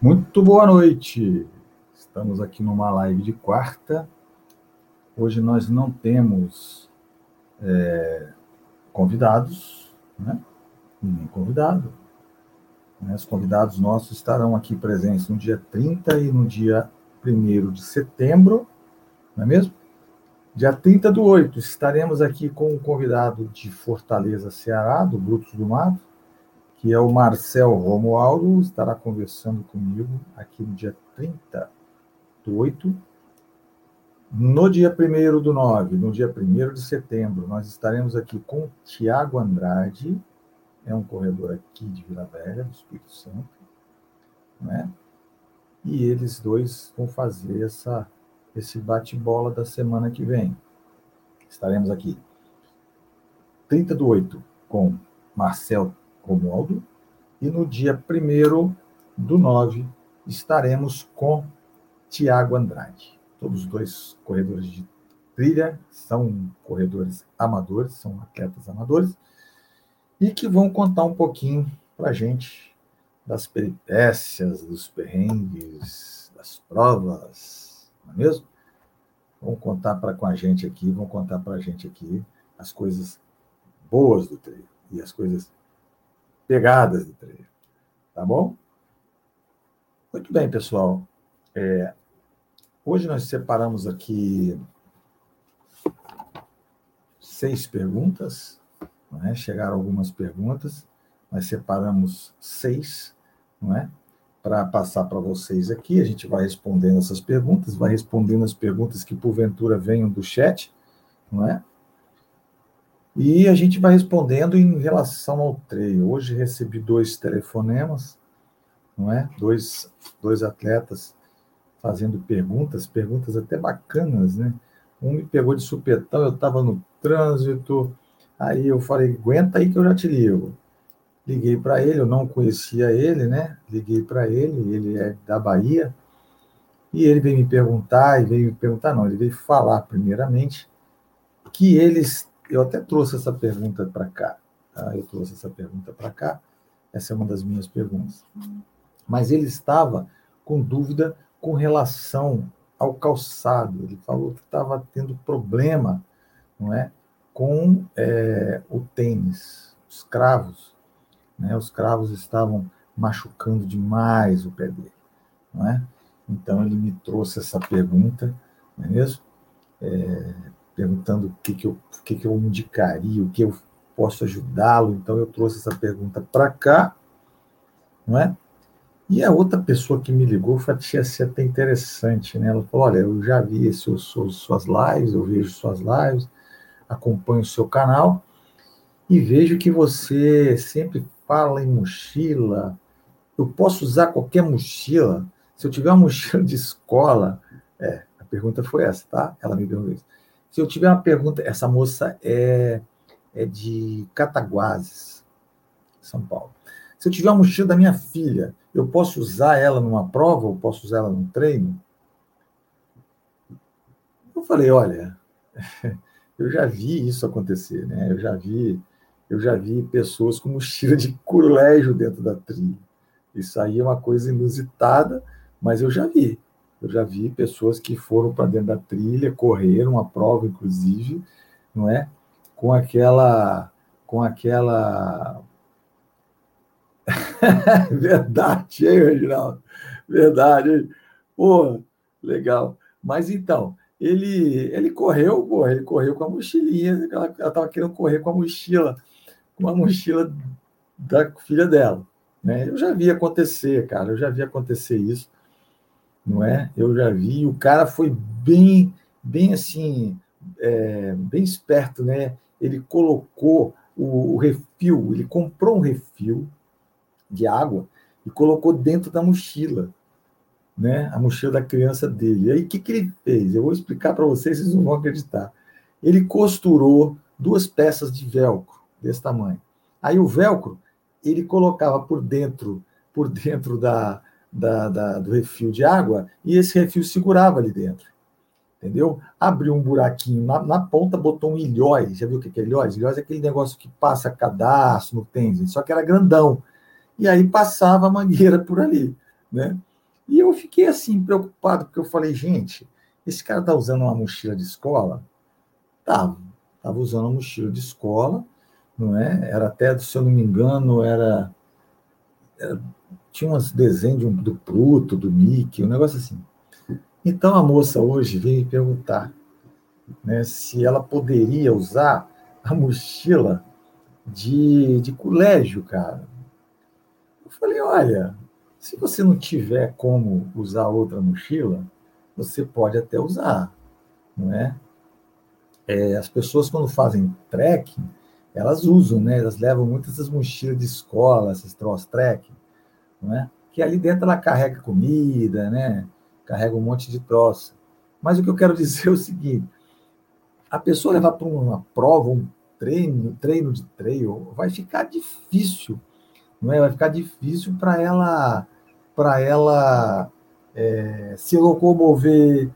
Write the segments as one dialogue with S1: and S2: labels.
S1: Muito boa noite. Estamos aqui numa live de quarta. Hoje nós não temos é, convidados, né? Ninguém convidado. Né? Os convidados nossos estarão aqui presentes no dia 30 e no dia 1 de setembro, não é mesmo? Dia 30 do 8, estaremos aqui com um convidado de Fortaleza, Ceará, do Brutos do Mato, que é o Marcel Romualdo, estará conversando comigo aqui no dia 30 do 8. No dia 1 do 9, no dia 1 de setembro, nós estaremos aqui com o Tiago Andrade, é um corredor aqui de Vila Velha, do Espírito Santo, né? E eles dois vão fazer essa, esse bate-bola da semana que vem. Estaremos aqui 30 do 8 com Marcel Romualdo. E no dia 1 do 9, estaremos com Tiago Andrade. Todos os dois corredores de trilha, são corredores amadores, são atletas amadores, e que vão contar um pouquinho para a gente das peripécias, dos perrengues, das provas, não é mesmo? Vão contar para com a gente aqui, vão contar para a gente aqui as coisas boas do treino e as coisas pegadas do treino. Tá bom? Muito bem, pessoal. É, hoje nós separamos aqui seis perguntas. É? Chegaram algumas perguntas. Nós separamos seis, não é? Para passar para vocês aqui. A gente vai respondendo essas perguntas, vai respondendo as perguntas que porventura venham do chat, não é? E a gente vai respondendo em relação ao treino. Hoje recebi dois telefonemas, não é? Dois, dois atletas fazendo perguntas, perguntas até bacanas, né? Um me pegou de supetão, eu estava no trânsito, aí eu falei, aguenta aí que eu já te ligo. Liguei para ele, eu não conhecia ele, né? Liguei para ele, ele é da Bahia, e ele veio me perguntar, e veio me perguntar, não, ele veio falar primeiramente que eles eu até trouxe essa pergunta para cá. Tá? Eu trouxe essa pergunta para cá. Essa é uma das minhas perguntas. Mas ele estava com dúvida com relação ao calçado. Ele falou que estava tendo problema, não é, com é, o tênis, os cravos. Né? Os cravos estavam machucando demais o pé dele, não é? Então ele me trouxe essa pergunta, não é mesmo? É, perguntando o que, que, eu, o que, que eu indicaria, o que eu posso ajudá-lo. Então, eu trouxe essa pergunta para cá, não é? E a outra pessoa que me ligou foi achei até interessante, né? Ela falou: Olha, eu já vi seus, suas lives, eu vejo suas lives, acompanho o seu canal e vejo que você sempre fala em mochila. Eu posso usar qualquer mochila? Se eu tiver uma mochila de escola, é, a pergunta foi essa, tá? Ela me perguntou isso. Se eu tiver uma pergunta, essa moça é, é de Cataguases, São Paulo. Se eu tiver uma mochila da minha filha, eu posso usar ela numa prova ou posso usar ela num treino? Eu falei, olha, eu já vi isso acontecer, né? Eu já vi, eu já vi pessoas com mochila de colégio dentro da trilha. Isso aí é uma coisa inusitada, mas eu já vi. Eu já vi pessoas que foram para dentro da trilha, correram a prova, inclusive, não é? Com aquela. Com aquela. Verdade, hein, Reginaldo? Verdade, hein? Pô, legal. Mas então, ele, ele correu, pô, ele correu com a mochilinha, ela estava querendo correr com a mochila, com a mochila da filha dela. Né? Eu já vi acontecer, cara, eu já vi acontecer isso não é? Eu já vi, o cara foi bem, bem assim, é, bem esperto, né? Ele colocou o, o refil, ele comprou um refil de água e colocou dentro da mochila, né? A mochila da criança dele. E aí o que, que ele fez? Eu vou explicar para vocês, vocês não vão acreditar. Ele costurou duas peças de velcro desse tamanho. Aí o velcro ele colocava por dentro, por dentro da, da, da, do refil de água e esse refil segurava ali dentro. Entendeu? Abriu um buraquinho na, na ponta, botou um ilhóis. Já viu o que é ilhóis? Ilhóis é aquele negócio que passa cadastro no tênis, só que era grandão. E aí passava a mangueira por ali. Né? E eu fiquei assim, preocupado, porque eu falei, gente, esse cara tá usando uma mochila de escola? Tava. Tava usando uma mochila de escola, não é? Era até, se eu não me engano, era. era tinha uns desenhos de um, do Pluto, do Mickey, um negócio assim. Então a moça hoje veio me perguntar né, se ela poderia usar a mochila de, de colégio, cara. Eu falei, olha, se você não tiver como usar outra mochila, você pode até usar, não é? é as pessoas, quando fazem trekking, elas usam, né? Elas levam muitas essas mochilas de escola, esses troços trekking, não é? Que ali dentro ela carrega comida, né? Carrega um monte de troço. Mas o que eu quero dizer é o seguinte: a pessoa levar para uma prova, um treino, treino de trail, vai ficar difícil, não é? Vai ficar difícil para ela para ela é, se locomover,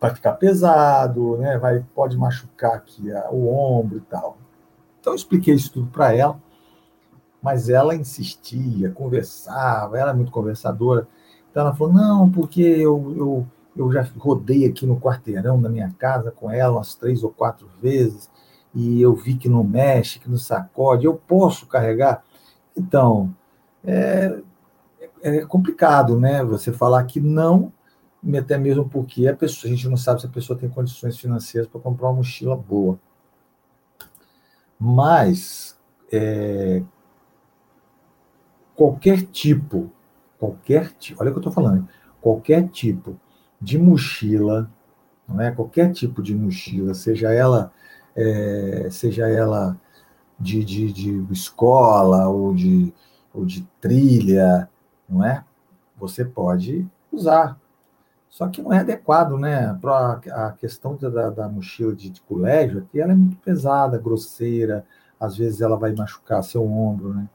S1: vai ficar pesado, né? Vai, pode machucar aqui a, o ombro e tal. Então eu expliquei isso tudo para ela, mas ela insistia, conversava, ela é muito conversadora. Então ela falou: não, porque eu, eu, eu já rodei aqui no quarteirão da minha casa com ela umas três ou quatro vezes, e eu vi que não mexe, que não sacode, eu posso carregar. Então, é, é complicado, né? Você falar que não, até mesmo porque a, pessoa, a gente não sabe se a pessoa tem condições financeiras para comprar uma mochila boa. Mas é, qualquer tipo, qualquer tipo, olha o que eu estou falando, qualquer tipo de mochila, não é? Qualquer tipo de mochila, seja ela, é, seja ela de, de, de escola ou de, ou de trilha, não é? Você pode usar. Só que não é adequado, né? A questão da, da mochila de, de colégio aqui, ela é muito pesada, grosseira, às vezes ela vai machucar seu ombro, né?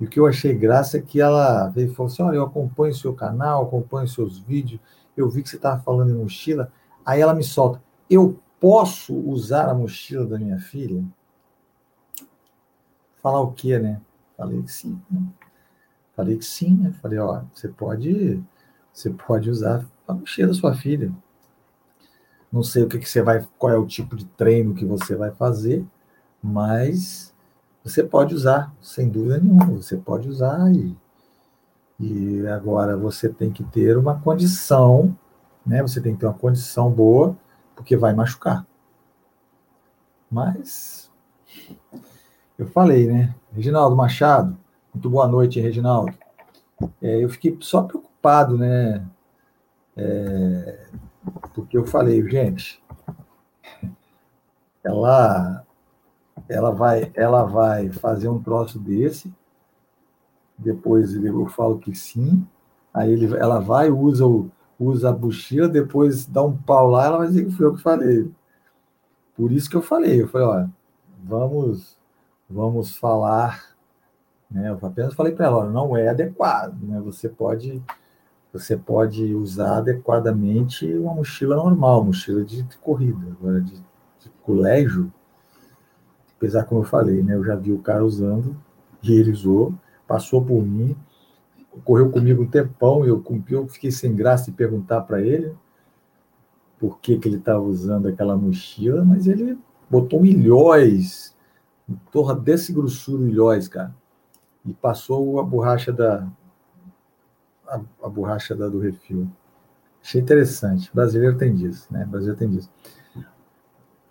S1: E o que eu achei graça é que ela veio e falou assim: olha, eu acompanho seu canal, acompanho seus vídeos, eu vi que você estava falando em mochila. Aí ela me solta: eu posso usar a mochila da minha filha? Falar o quê, né? Falei que sim. Né? Falei que sim, né? Falei, ó, você pode, você pode usar a mochila da sua filha. Não sei o que, que você vai, qual é o tipo de treino que você vai fazer, mas você pode usar, sem dúvida nenhuma, você pode usar e, e agora você tem que ter uma condição, né? Você tem que ter uma condição boa, porque vai machucar. Mas eu falei, né? Reginaldo Machado, muito boa noite, Reginaldo. É, eu fiquei só preocupado, né? É, porque eu falei, gente, ela, ela vai, ela vai fazer um troço desse. Depois eu falo que sim. Aí ele, ela vai, usa o, usa a mochila, depois dá um pau lá, ela vai dizer que foi eu que falei. Por isso que eu falei, eu falei, olha, vamos, vamos falar né? Eu apenas falei para ela, não é adequado. Né? Você pode você pode usar adequadamente uma mochila normal, mochila de, de corrida. Agora, de, de, colégio, apesar como eu falei, né? Eu já vi o cara usando, e ele usou, passou por mim, correu comigo um tempão, eu, eu fiquei sem graça de perguntar para ele por que, que ele estava usando aquela mochila, mas ele botou milhões, torra desse grossura milhões, cara e passou a borracha da a, a borracha da, do refil. Achei interessante. Brasileiro tem disso, né? Brasileiro tem disso.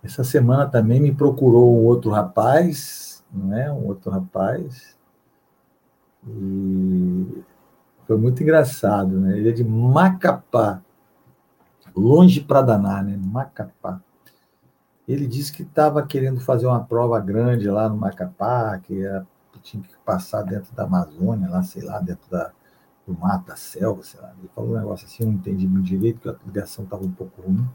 S1: Essa semana também me procurou um outro rapaz, não é? Um outro rapaz. E foi muito engraçado, né? Ele é de Macapá, longe para danar, né? Macapá. Ele disse que estava querendo fazer uma prova grande lá no Macapá, que tinha que passar dentro da Amazônia, lá, sei lá, dentro da, do mato, da selva, sei lá. Ele falou um negócio assim, eu não entendi muito direito, porque a ligação estava um pouco ruim.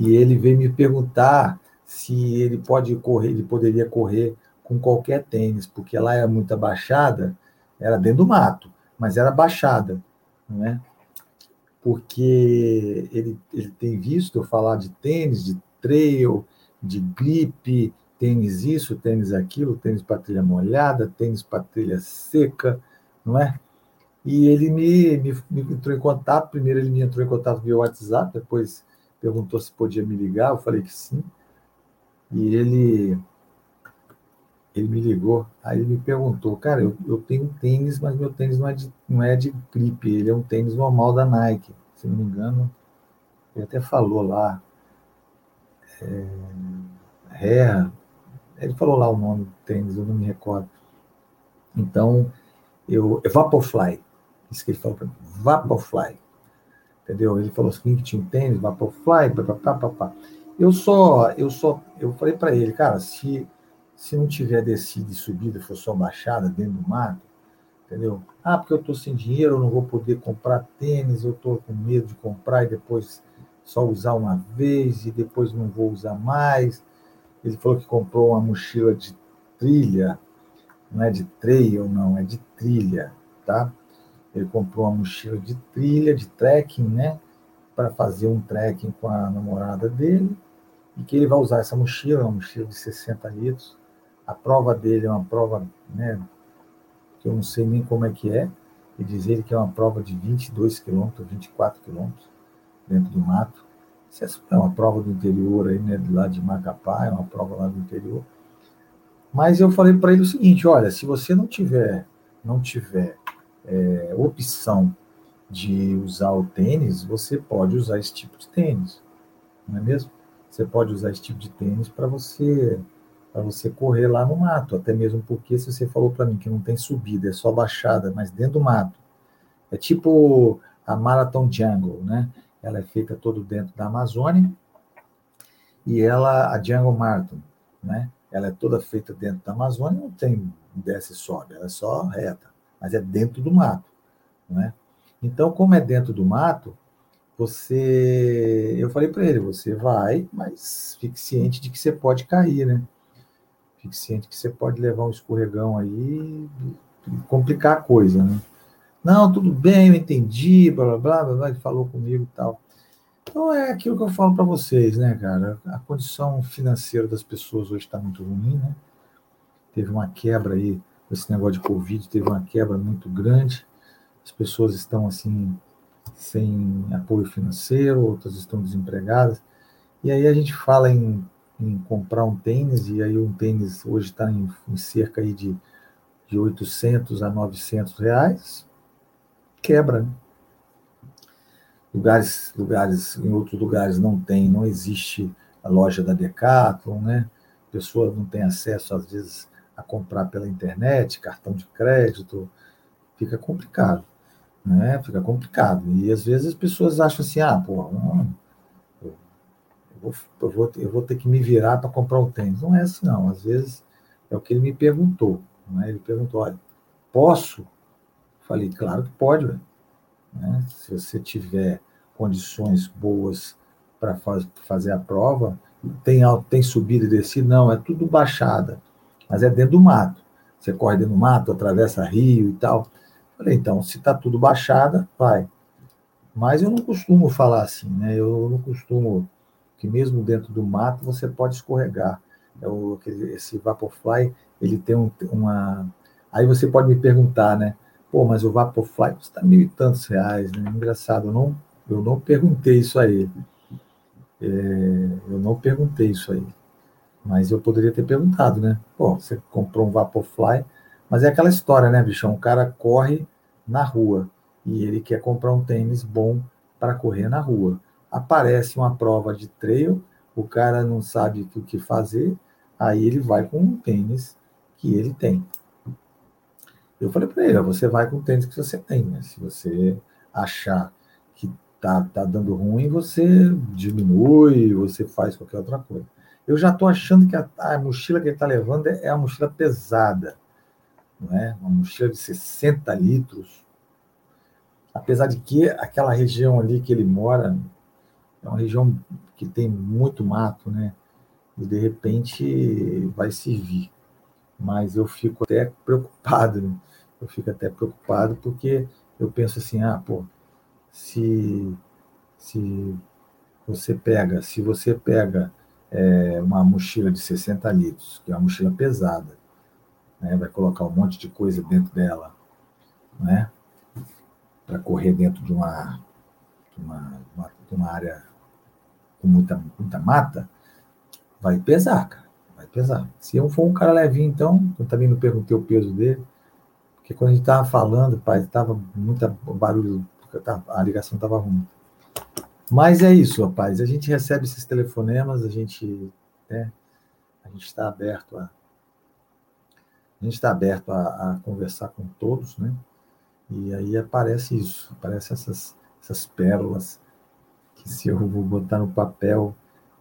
S1: E ele veio me perguntar se ele pode correr, ele poderia correr com qualquer tênis, porque lá era muita baixada, era dentro do mato, mas era baixada, não é? Porque ele, ele tem visto eu falar de tênis, de trail, de grip, tênis isso, tênis aquilo, tênis para trilha molhada, tênis para trilha seca, não é? E ele me, me, me, entrou em contato. Primeiro, ele me entrou em contato via WhatsApp, depois perguntou se podia me ligar. Eu falei que sim. E ele, ele me ligou. Aí ele me perguntou: Cara, eu, eu tenho um tênis, mas meu tênis não é, de, não é de grip, ele é um tênis normal da Nike. Se não me engano, ele até falou lá. É, Ré, ele falou lá o nome do tênis, eu não me recordo. Então, eu, é Vaporfly, isso que ele falou para mim, Vaporfly, entendeu? Ele falou assim que tinha um tênis, Vaporfly, papapá, papá. Eu só, eu só, eu falei para ele, cara, se, se não tiver descida e subida, for só baixada dentro do mato, entendeu? Ah, porque eu tô sem dinheiro, eu não vou poder comprar tênis, eu tô com medo de comprar e depois só usar uma vez e depois não vou usar mais. Ele falou que comprou uma mochila de trilha, não é de trail, não, é de trilha, tá? Ele comprou uma mochila de trilha, de trekking, né? Para fazer um trekking com a namorada dele, e que ele vai usar essa mochila, uma mochila de 60 litros. A prova dele é uma prova, né? Que eu não sei nem como é que é, e diz ele que é uma prova de 22 quilômetros, 24 quilômetros, dentro do mato. Isso é uma prova do interior aí, né? Lá de Macapá, é uma prova lá do interior. Mas eu falei para ele o seguinte: olha, se você não tiver, não tiver é, opção de usar o tênis, você pode usar esse tipo de tênis, não é mesmo? Você pode usar esse tipo de tênis para você para você correr lá no mato, até mesmo porque se você falou para mim que não tem subida, é só baixada, mas dentro do mato, é tipo a Marathon Jungle, né? Ela é feita todo dentro da Amazônia e ela a Jungle Marathon, né? ela é toda feita dentro da Amazônia, não tem desce e sobe, ela é só reta, mas é dentro do mato, né? Então, como é dentro do mato, você, eu falei para ele, você vai, mas fique ciente de que você pode cair, né? Fique ciente que você pode levar um escorregão aí e complicar a coisa, né? Não, tudo bem, eu entendi, blá blá blá, blá, ele falou comigo e tal. Então é aquilo que eu falo para vocês, né, cara? A condição financeira das pessoas hoje está muito ruim, né? Teve uma quebra aí, esse negócio de Covid, teve uma quebra muito grande. As pessoas estão assim, sem apoio financeiro, outras estão desempregadas. E aí a gente fala em, em comprar um tênis, e aí um tênis hoje está em, em, cerca aí de, de 800 a 900 reais. Quebra, né? lugares, lugares, em outros lugares não tem, não existe a loja da Decathlon, né? A pessoa não tem acesso, às vezes, a comprar pela internet, cartão de crédito, fica complicado, né? Fica complicado. E às vezes as pessoas acham assim, ah, pô, não, eu, vou, eu, vou, eu vou ter que me virar para comprar um tênis. Não é assim, não. Às vezes é o que ele me perguntou. Né? Ele perguntou, olha, posso? Falei, claro que pode, velho. Né? Se você tiver condições boas para faz, fazer a prova, tem, tem subida e descida? Não, é tudo baixada, mas é dentro do mato. Você corre dentro do mato, atravessa rio e tal. Falei, então, se está tudo baixada, vai. Mas eu não costumo falar assim, né? Eu não costumo que mesmo dentro do mato você pode escorregar. É o, esse Vaporfly, ele tem um, uma... Aí você pode me perguntar, né? Pô, mas o Vaporfly custa mil e tantos reais, né? Engraçado, eu não, eu não perguntei isso a ele. É, eu não perguntei isso aí. Mas eu poderia ter perguntado, né? Pô, você comprou um Vaporfly, mas é aquela história, né, bichão? O cara corre na rua e ele quer comprar um tênis bom para correr na rua. Aparece uma prova de trail, o cara não sabe o que fazer, aí ele vai com um tênis que ele tem. Eu falei para ele, você vai com o tênis que você tem, né? Se você achar que tá, tá dando ruim, você diminui, você faz qualquer outra coisa. Eu já estou achando que a, a, mochila que ele está levando é, é uma mochila pesada, não é? Uma mochila de 60 litros. Apesar de que aquela região ali que ele mora é uma região que tem muito mato, né? E de repente vai servir. Mas eu fico até preocupado, né? eu fico até preocupado, porque eu penso assim, ah, pô, se, se você pega, se você pega é, uma mochila de 60 litros, que é uma mochila pesada, né, vai colocar um monte de coisa dentro dela, né? para correr dentro de uma, de uma, de uma área com muita, muita mata, vai pesar, cara. Vai pesar. Se eu for um cara levinho, então, eu também não perguntei o peso dele, porque quando a gente estava falando, pai, estava muito barulho, a ligação estava ruim. Mas é isso, rapaz. A gente recebe esses telefonemas, a gente, né, a gente está aberto a, a gente está aberto a, a, conversar com todos, né? E aí aparece isso, aparece essas, essas pérolas que se eu vou botar no papel,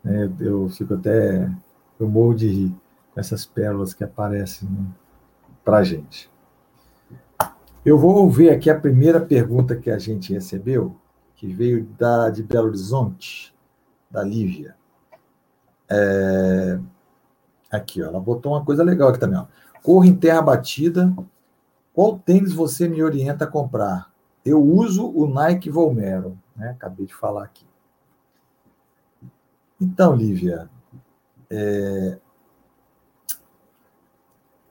S1: né, eu fico até, eu morro de rir com essas pérolas que aparecem né, para a gente. Eu vou ver aqui a primeira pergunta que a gente recebeu, que veio da, de Belo Horizonte, da Lívia. É, aqui, ó, ela botou uma coisa legal aqui também. Ó. Em terra batida. Qual tênis você me orienta a comprar? Eu uso o Nike Volmero, né? Acabei de falar aqui. Então, Lívia, é,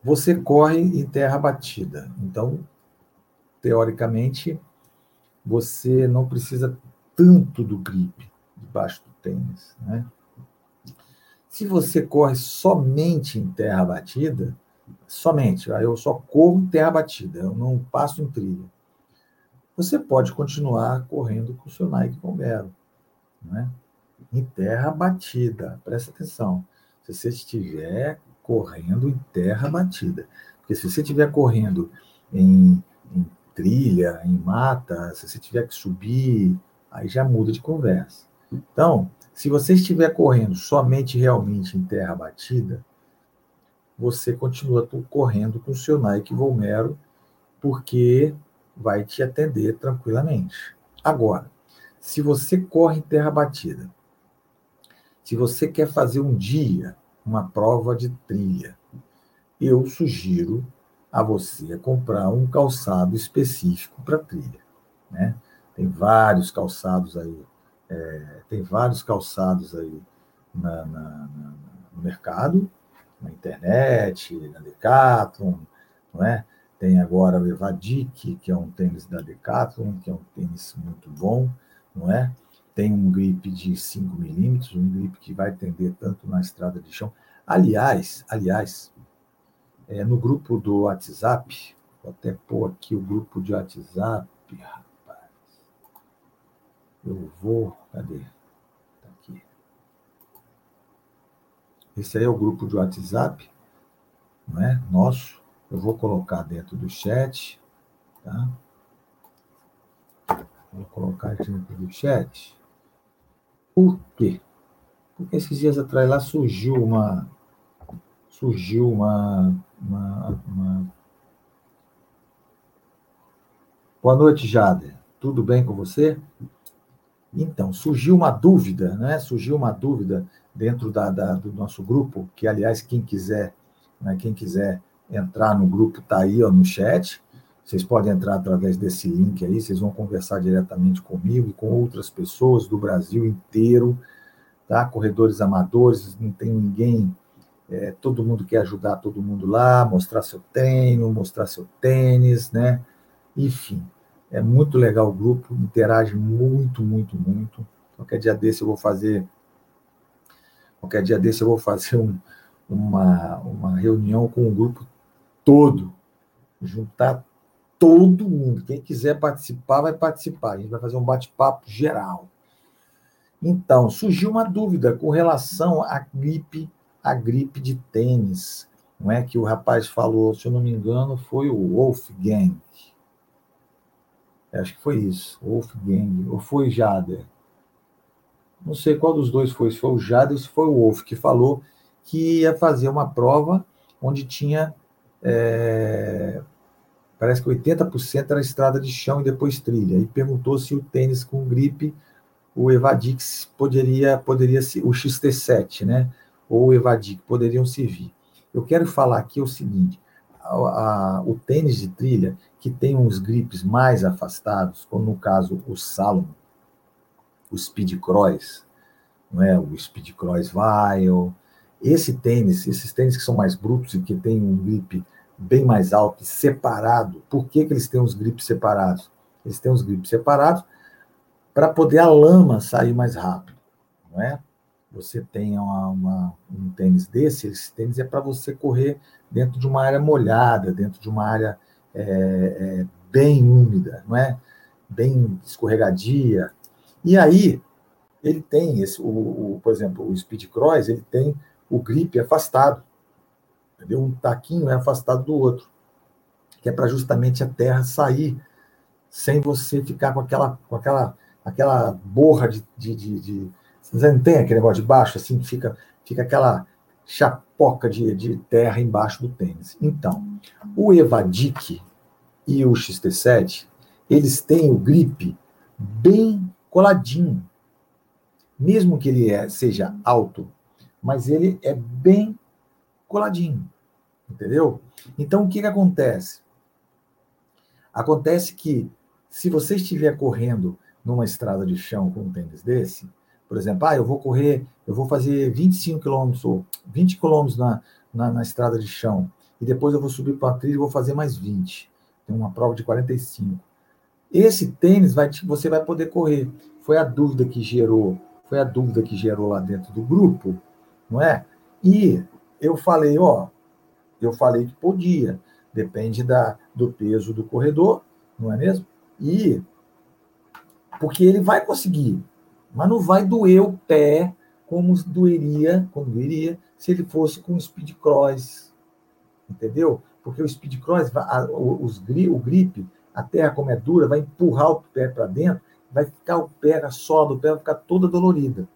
S1: você corre em terra batida. Então, teoricamente, você não precisa tanto do grip debaixo do tênis, né? Se você corre somente em terra batida, somente, eu só corro em terra batida, eu não passo em trilha. Você pode continuar correndo com o seu Nike Convero, né? Em terra batida, presta atenção. Se você estiver correndo em terra batida, porque se você estiver correndo em, em trilha, em mata, se você tiver que subir, aí já muda de conversa. Então, se você estiver correndo somente realmente em terra batida, você continua correndo com o seu Nike Volmero, porque vai te atender tranquilamente. Agora, se você corre em terra batida, se você quer fazer um dia uma prova de trilha, eu sugiro a você comprar um calçado específico para trilha. Né? Tem vários calçados aí, é, tem vários calçados aí na, na, na, no mercado, na internet, na Decathlon, não é? Tem agora o Evadik, que é um tênis da Decathlon, que é um tênis muito bom, não é? Tem um grip de 5 milímetros, um grip que vai tender tanto na estrada de chão. Aliás, aliás, é, no grupo do WhatsApp, vou até pôr aqui o grupo de WhatsApp, rapaz. Eu vou. Cadê? Tá aqui. Esse aí é o grupo de WhatsApp, não é? Nosso. Eu vou colocar dentro do chat, tá? Vou colocar dentro do chat. Por quê? Porque esses dias atrás lá surgiu uma surgiu uma, uma, uma... Boa noite, Jader. Tudo bem com você? Então, surgiu uma dúvida, né? Surgiu uma dúvida dentro da, da do nosso grupo, que, aliás, quem quiser, né, quem quiser entrar no grupo, está aí ó, no chat. Vocês podem entrar através desse link aí, vocês vão conversar diretamente comigo e com outras pessoas do Brasil inteiro, tá? Corredores amadores, não tem ninguém é, todo mundo quer ajudar todo mundo lá, mostrar seu treino, mostrar seu tênis, né? Enfim, é muito legal o grupo, interage muito, muito, muito. Qualquer dia desse eu vou fazer. Qualquer dia desse eu vou fazer um, uma, uma reunião com o grupo todo, juntar todo mundo. Quem quiser participar, vai participar. A gente vai fazer um bate-papo geral. Então, surgiu uma dúvida com relação à gripe a gripe de tênis, não é que o rapaz falou, se eu não me engano, foi o Wolfgang. Acho que foi isso, Wolfgang, ou foi Jader. Não sei qual dos dois foi, se foi o Jader ou se foi o Wolf, que falou que ia fazer uma prova onde tinha, é, parece que 80% era estrada de chão e depois trilha. E perguntou se o tênis com gripe, o Evadix poderia, poderia ser, o XT7, né? Ou evadir, que poderiam servir. Eu quero falar aqui o seguinte: a, a, o tênis de trilha, que tem uns grips mais afastados, como no caso o Salomon, o Speed Cross, não é? o Speed Cross Vial, esse tênis, esses tênis que são mais brutos e que tem um grip bem mais alto separado, por que, que eles têm os grips separados? Eles têm os grips separados para poder a lama sair mais rápido, não é? Você tem uma, uma, um tênis desse, esse tênis é para você correr dentro de uma área molhada, dentro de uma área é, é, bem úmida, não é? Bem escorregadia. E aí ele tem esse, o, o, por exemplo, o Speed Cross, ele tem o grip afastado, entendeu? Um taquinho é afastado do outro, que é para justamente a terra sair sem você ficar com aquela, com aquela, aquela borra de, de, de, de você não tem aquele negócio de baixo, assim, fica, fica aquela chapoca de, de terra embaixo do tênis. Então, o Evadic e o XT7, eles têm o grip bem coladinho. Mesmo que ele é, seja alto, mas ele é bem coladinho. Entendeu? Então, o que, que acontece? Acontece que, se você estiver correndo numa estrada de chão com um tênis desse, por exemplo, ah, eu vou correr, eu vou fazer 25 quilômetros ou 20 quilômetros na, na, na, estrada de chão, e depois eu vou subir para a trilha e vou fazer mais 20. Tem uma prova de 45. Esse tênis vai, você vai poder correr. Foi a dúvida que gerou, foi a dúvida que gerou lá dentro do grupo, não é? E eu falei, ó, eu falei que podia, depende da, do peso do corredor, não é mesmo? E porque ele vai conseguir, mas não vai doer o pé como doeria, como doeria se ele fosse com speed cross, entendeu? Porque o speed cross, os, o grip, a terra como é dura, vai empurrar o pé para dentro, vai ficar o pé, a sola do pé vai ficar toda dolorida.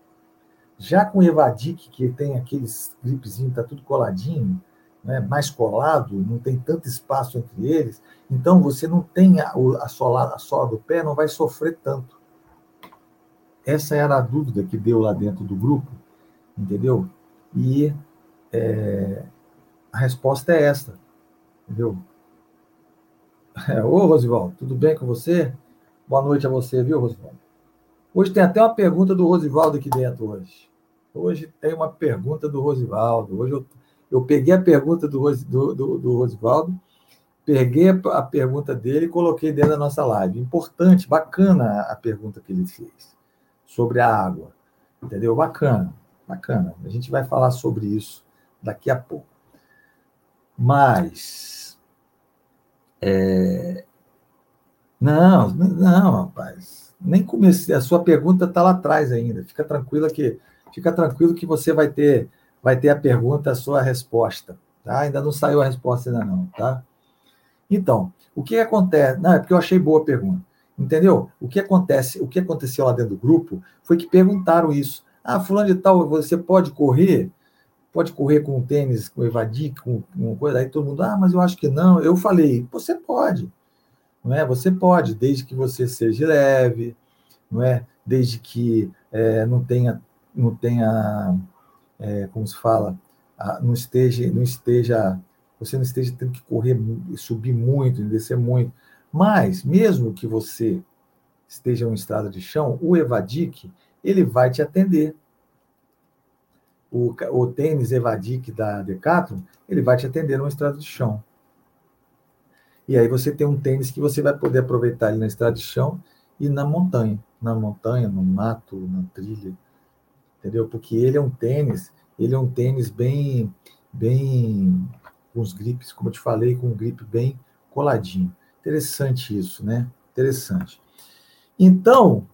S1: Já com o Evadic, que tem aqueles gripzinhos, tá tudo coladinho, né, mais colado, não tem tanto espaço entre eles, então você não tem a, a, sola, a sola do pé, não vai sofrer tanto. Essa era a dúvida que deu lá dentro do grupo, entendeu? E é, a resposta é esta, entendeu? É, Ô, Rosivaldo, tudo bem com você? Boa noite a você, viu, Rosivaldo? Hoje tem até uma pergunta do Rosivaldo aqui dentro hoje. Hoje tem uma pergunta do Rosivaldo. Hoje eu, eu peguei a pergunta do, do, do, do Rosivaldo, peguei a pergunta dele e coloquei dentro da nossa live. Importante, bacana a pergunta que ele fez sobre a água. Entendeu? Bacana, bacana. A gente vai falar sobre isso daqui a pouco. Mas. É... Não, não, rapaz. Nem comecei. A sua pergunta está lá atrás ainda. Fica tranquila que fica tranquilo que você vai ter vai ter a pergunta, a sua resposta. Tá? Ainda não saiu a resposta ainda não, tá? Então, o que acontece? Não, é porque eu achei boa a pergunta. Entendeu? O que acontece, o que aconteceu lá dentro do grupo foi que perguntaram isso. Ah, fulano de tal, você pode correr? Pode correr com tênis, com evadir, com, com coisa? Aí todo mundo, ah, mas eu acho que não. Eu falei, você pode. Não é? Você pode, desde que você seja leve, não é? Desde que é, não tenha, não tenha é, como se fala, não esteja, não esteja, você não esteja tendo que correr, subir muito, descer muito. Mas, mesmo que você esteja em estrada de chão, o Evadic, ele vai te atender. O, o tênis Evadic da Decathlon, ele vai te atender numa estrada de chão. E aí você tem um tênis que você vai poder aproveitar ele na estrada de chão e na montanha. Na montanha, no mato, na trilha. Entendeu? Porque ele é um tênis, ele é um tênis bem, bem, com os gripes, como eu te falei, com um grip bem coladinho. Interessante isso, né? Interessante. Então,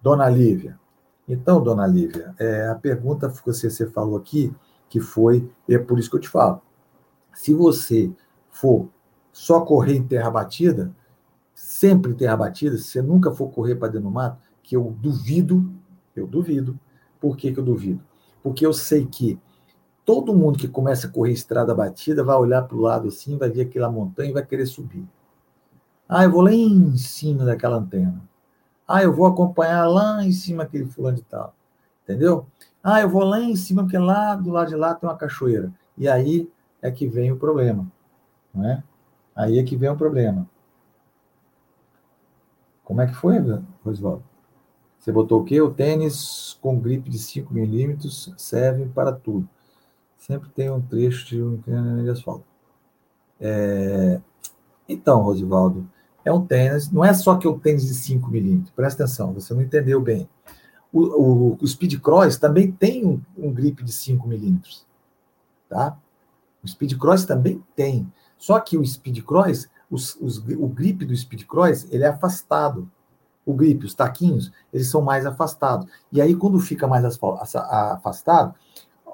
S1: dona Lívia, então, dona Lívia, é, a pergunta que você, você falou aqui, que foi, é por isso que eu te falo, se você for só correr em terra batida, sempre em terra batida, se você nunca for correr para dentro do mato, que eu duvido, eu duvido. Por que, que eu duvido? Porque eu sei que todo mundo que começa a correr estrada batida vai olhar para o lado assim, vai ver aquela montanha e vai querer subir. Ah, eu vou lá em cima daquela antena. Ah, eu vou acompanhar lá em cima aquele fulano de tal. Entendeu? Ah, eu vou lá em cima, porque lá do lado de lá tem uma cachoeira. E aí é que vem o problema. Não é? Aí é que vem o problema. Como é que foi, Rosvaldo? Você botou o quê? O tênis com gripe de 5 milímetros serve para tudo. Sempre tem um trecho de um de asfalto. É... Então, Rosivaldo, é um tênis, não é só que é o tênis de 5 milímetros, presta atenção, você não entendeu bem. O, o, o Speed Cross também tem um, um grip de 5 milímetros, tá? O Speed Cross também tem. Só que o Speed Cross, os, os, o grip do Speed Cross, ele é afastado. O grip, os taquinhos, eles são mais afastados. E aí, quando fica mais afastado,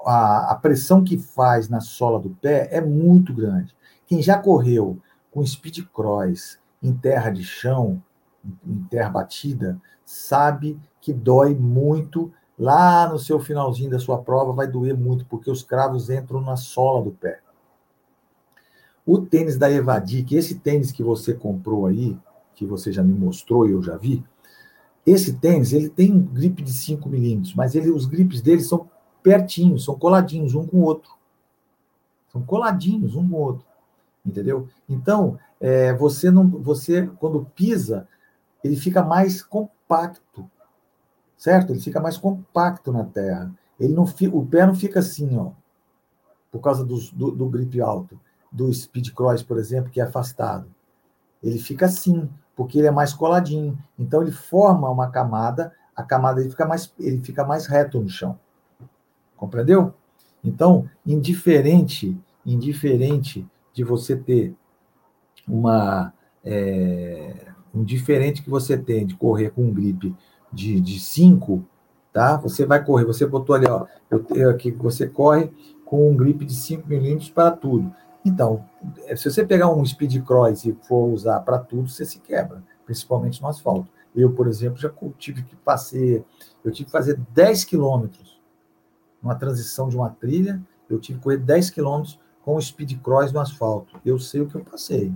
S1: a, a pressão que faz na sola do pé é muito grande. Quem já correu com Speed Cross em terra de chão, em terra batida, sabe que dói muito. Lá no seu finalzinho da sua prova vai doer muito, porque os cravos entram na sola do pé. O tênis da Evadic, esse tênis que você comprou aí, que você já me mostrou e eu já vi, esse tênis ele tem um grip de 5 milímetros, mas ele, os grips dele são pertinhos, são coladinhos um com o outro. São coladinhos um com o outro. Entendeu? Então, é, você não, você quando pisa, ele fica mais compacto, certo? Ele fica mais compacto na terra. Ele não, o pé não fica assim, ó, por causa do, do, do grip alto, do speed cross, por exemplo, que é afastado. Ele fica assim, porque ele é mais coladinho. Então ele forma uma camada, a camada ele fica mais, ele fica mais reto no chão. Compreendeu? Então, indiferente, indiferente de você ter uma é, indiferente que você tem de correr com um grip de 5, tá? Você vai correr, você botou ali, ó, eu, eu aqui você corre com um grip de 5 milímetros para tudo. Então, é, se você pegar um speed cross e for usar para tudo, você se quebra, principalmente no asfalto. Eu, por exemplo, já tive que fazer, eu tive que fazer 10 quilômetros numa transição de uma trilha, eu tive que correr 10 quilômetros com o speed cross no asfalto. Eu sei o que eu passei.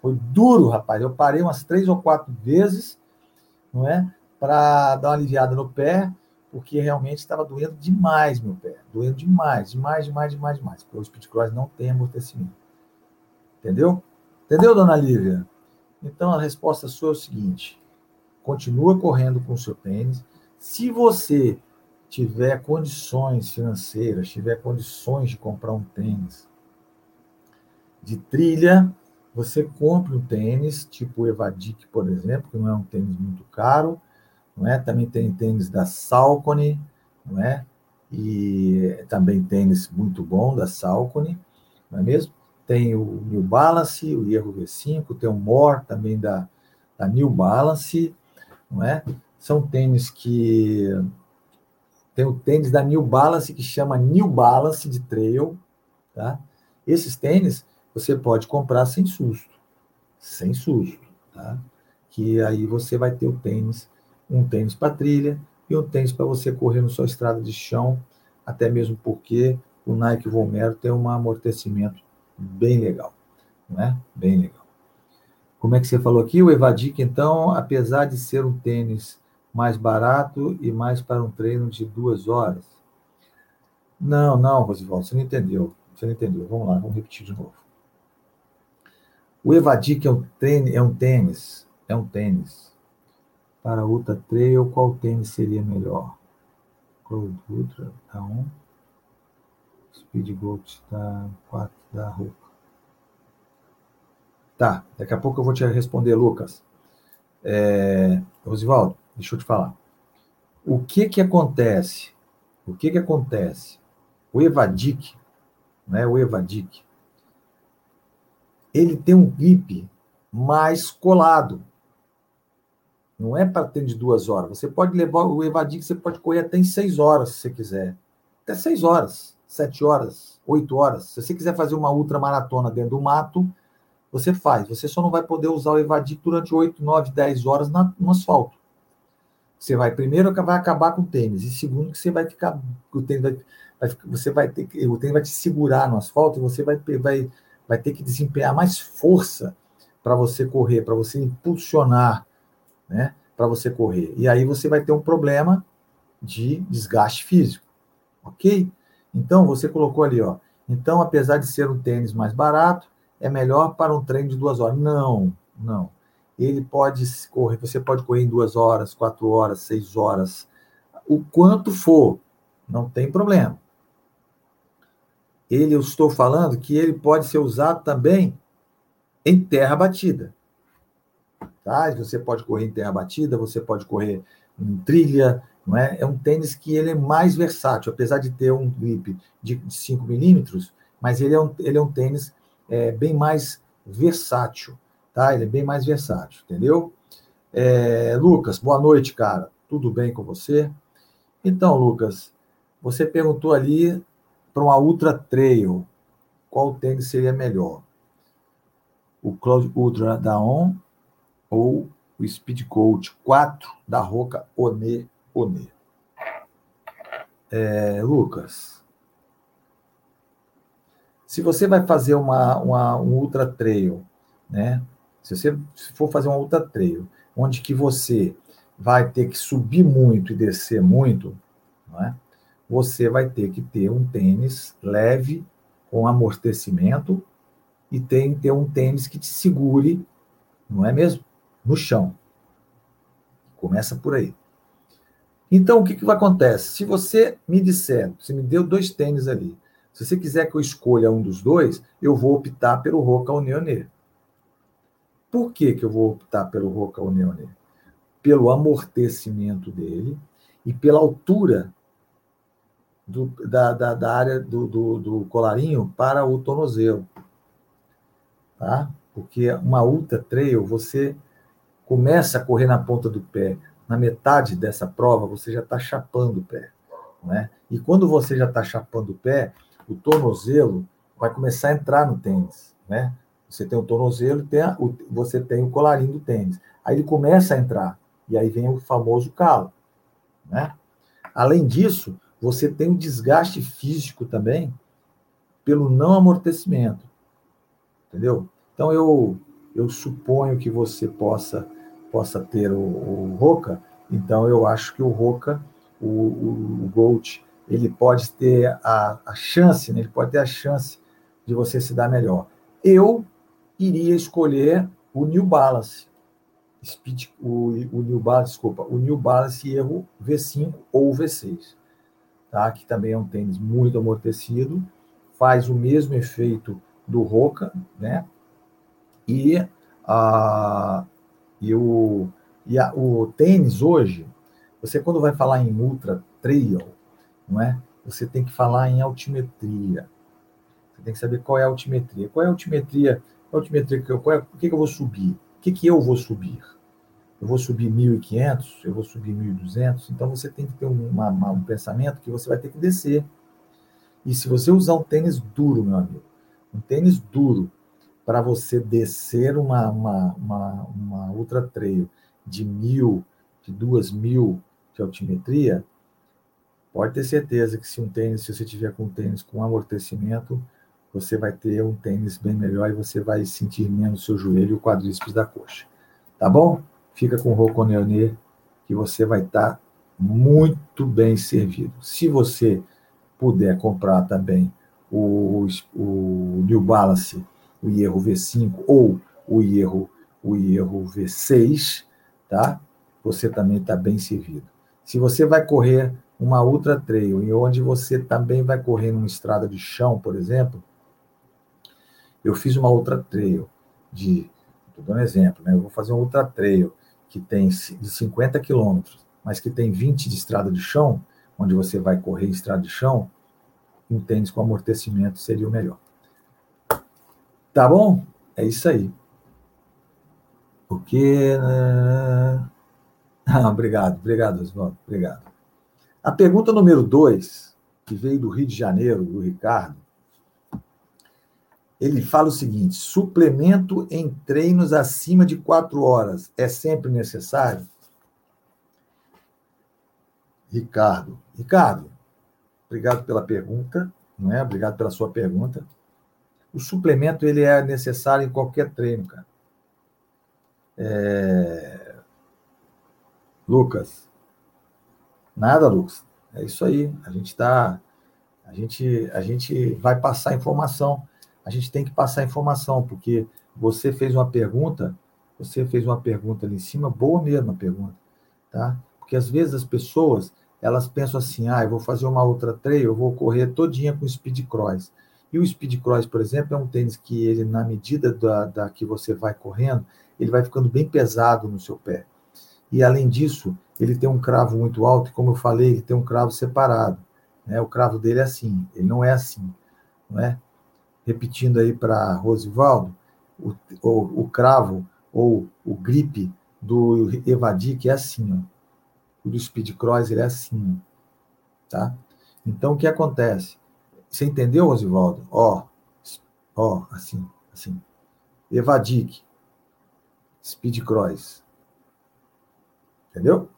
S1: Foi duro, rapaz. Eu parei umas três ou quatro vezes, não é? Para dar uma aliviada no pé, porque realmente estava doendo demais meu pé. Doendo demais, demais, demais, demais, demais. Porque o speed cross não tem amortecimento. Entendeu? Entendeu, dona Lívia? Então a resposta sua é o seguinte: continua correndo com o seu tênis. Se você tiver condições financeiras, tiver condições de comprar um tênis de trilha, você compra um tênis, tipo o Evadic, por exemplo, que não é um tênis muito caro, não é? Também tem tênis da Salcone, não é? E também tênis muito bom da Salcone, não é mesmo? Tem o New Balance, o Hierro V5, tem o More também da, da New Balance, não é? São tênis que tem o tênis da New Balance que chama New Balance de Trail, tá? Esses tênis você pode comprar sem susto, sem susto, tá? Que aí você vai ter o tênis, um tênis para trilha e um tênis para você correr na sua estrada de chão, até mesmo porque o Nike Vomero tem um amortecimento bem legal, não é? Bem legal. Como é que você falou aqui? O Evadic, então, apesar de ser um tênis mais barato e mais para um treino de duas horas. Não, não, Rosivaldo, você não entendeu. Você não entendeu. Vamos lá, vamos repetir de novo. O Evadic é um tênis, é um tênis, é um tênis. Para Ultra Trail, qual tênis seria melhor? Cold Ultra, tá 1. Speed Gold está 4 da roupa. Tá, daqui a pouco eu vou te responder, Lucas. É, Rosivaldo, Deixa eu te falar. O que que acontece? O que que acontece? O Evadic, né, o Evadic, ele tem um grip mais colado. Não é para ter de duas horas. Você pode levar o Evadic, você pode correr até em seis horas, se você quiser. Até seis horas, sete horas, oito horas. Se você quiser fazer uma ultramaratona dentro do mato, você faz. Você só não vai poder usar o Evadic durante oito, nove, dez horas no asfalto. Você vai primeiro vai acabar com o tênis e segundo que você vai ficar o tênis vai, vai, você vai ter o tênis vai te segurar no asfalto e você vai vai vai ter que desempenhar mais força para você correr, para você impulsionar, né? Para você correr. E aí você vai ter um problema de desgaste físico. OK? Então você colocou ali, ó. Então, apesar de ser um tênis mais barato, é melhor para um treino de duas horas. Não, não ele pode correr, você pode correr em duas horas, quatro horas, seis horas, o quanto for, não tem problema. Ele, eu estou falando que ele pode ser usado também em terra batida. Tá? Você pode correr em terra batida, você pode correr em trilha, não é? É um tênis que ele é mais versátil, apesar de ter um grip de 5 milímetros, mas ele é um, ele é um tênis é, bem mais versátil, tá? Ele é bem mais versátil, entendeu? É, Lucas, boa noite, cara. Tudo bem com você? Então, Lucas, você perguntou ali para uma Ultra Trail, qual tênis seria melhor? O Cloud Ultra da On ou o Speed Coach 4 da Roca One One? É, Lucas, se você vai fazer uma, uma, um ultra trail, né? Se você for fazer um ultra trail, onde que você vai ter que subir muito e descer muito, não é? você vai ter que ter um tênis leve, com amortecimento, e tem que ter um tênis que te segure, não é mesmo? No chão. Começa por aí. Então, o que, que acontece? Se você me disser, você me deu dois tênis ali, se você quiser que eu escolha um dos dois, eu vou optar pelo Roca Unione. Por que, que eu vou optar pelo Roca Unione? Pelo amortecimento dele e pela altura do, da, da, da, área do, do, do, colarinho para o tornozelo. Tá? Porque uma ultra trail, você começa a correr na ponta do pé. Na metade dessa prova, você já está chapando o pé. Né? E quando você já está chapando o pé, o tornozelo vai começar a entrar no tênis. Né? Você tem o tornozelo, tem a, o, você tem o colarinho do tênis. Aí ele começa a entrar. E aí vem o famoso calo. Né? Além disso, você tem um desgaste físico também pelo não amortecimento. Entendeu? Então eu eu suponho que você possa possa ter o, o Roca, então eu acho que o Roca, o, o, o Gold, ele pode ter a, a chance, né? ele pode ter a chance de você se dar melhor. Eu iria escolher o New Balance, Speed, o, o New Balance, desculpa, o New Balance erro V5 ou V6 tá? que também é um tênis muito amortecido, faz o mesmo efeito do Roca, né? E, a, e, o, e a, o tênis hoje, você quando vai falar em ultra trail, não é? Você tem que falar em altimetria. Você tem que saber qual é a altimetria. Qual é a altimetria? A altimetria que eu, qual é, por que, que eu vou subir? O que, que eu vou subir? eu vou subir 1.500, eu vou subir 1.200, então você tem que ter uma, uma, um pensamento que você vai ter que descer. E se você usar um tênis duro, meu amigo, um tênis duro, para você descer uma, uma, uma, uma ultra trail de mil, de duas mil de altimetria, pode ter certeza que se um tênis, se você tiver com um tênis com amortecimento, você vai ter um tênis bem melhor e você vai sentir menos seu joelho e o quadríceps da coxa. Tá bom? fica com o Roconeone, que você vai estar tá muito bem servido. Se você puder comprar também o, o New Balance, o Hierro V5 ou o Hierro, o Hierro V6, tá? Você também está bem servido. Se você vai correr uma ultra trail e onde você também vai correr numa estrada de chão, por exemplo, eu fiz uma ultra trail de, estou dando um exemplo, né? Eu vou fazer uma ultra trail que tem de 50 quilômetros, mas que tem 20 de estrada de chão, onde você vai correr em estrada de chão, um tênis com amortecimento seria o melhor. Tá bom? É isso aí. Porque. Né? Ah, obrigado, obrigado, Oswaldo, obrigado. A pergunta número dois, que veio do Rio de Janeiro, do Ricardo, ele fala o seguinte: suplemento em treinos acima de quatro horas é sempre necessário? Ricardo. Ricardo, obrigado pela pergunta, não é? Obrigado pela sua pergunta. O suplemento ele é necessário em qualquer treino, cara. É... Lucas. Nada, Lucas. É isso aí. A gente está, a gente, a gente vai passar informação a gente tem que passar informação, porque você fez uma pergunta, você fez uma pergunta ali em cima, boa mesmo a pergunta, tá? Porque às vezes as pessoas, elas pensam assim, ah, eu vou fazer uma outra trail, eu vou correr todinha com speed cross. E o speed cross, por exemplo, é um tênis que ele, na medida da, da que você vai correndo, ele vai ficando bem pesado no seu pé. E além disso, ele tem um cravo muito alto, e como eu falei, ele tem um cravo separado. Né? O cravo dele é assim, ele não é assim. Não é? Repetindo aí para Rosivaldo, o, o, o, cravo ou o gripe do Evadic é assim. Ó. O do ele é assim. Tá? Então, o que acontece? Você entendeu, Rosivaldo? Ó, ó, assim, assim. Evadic, Speed Cross. Entendeu?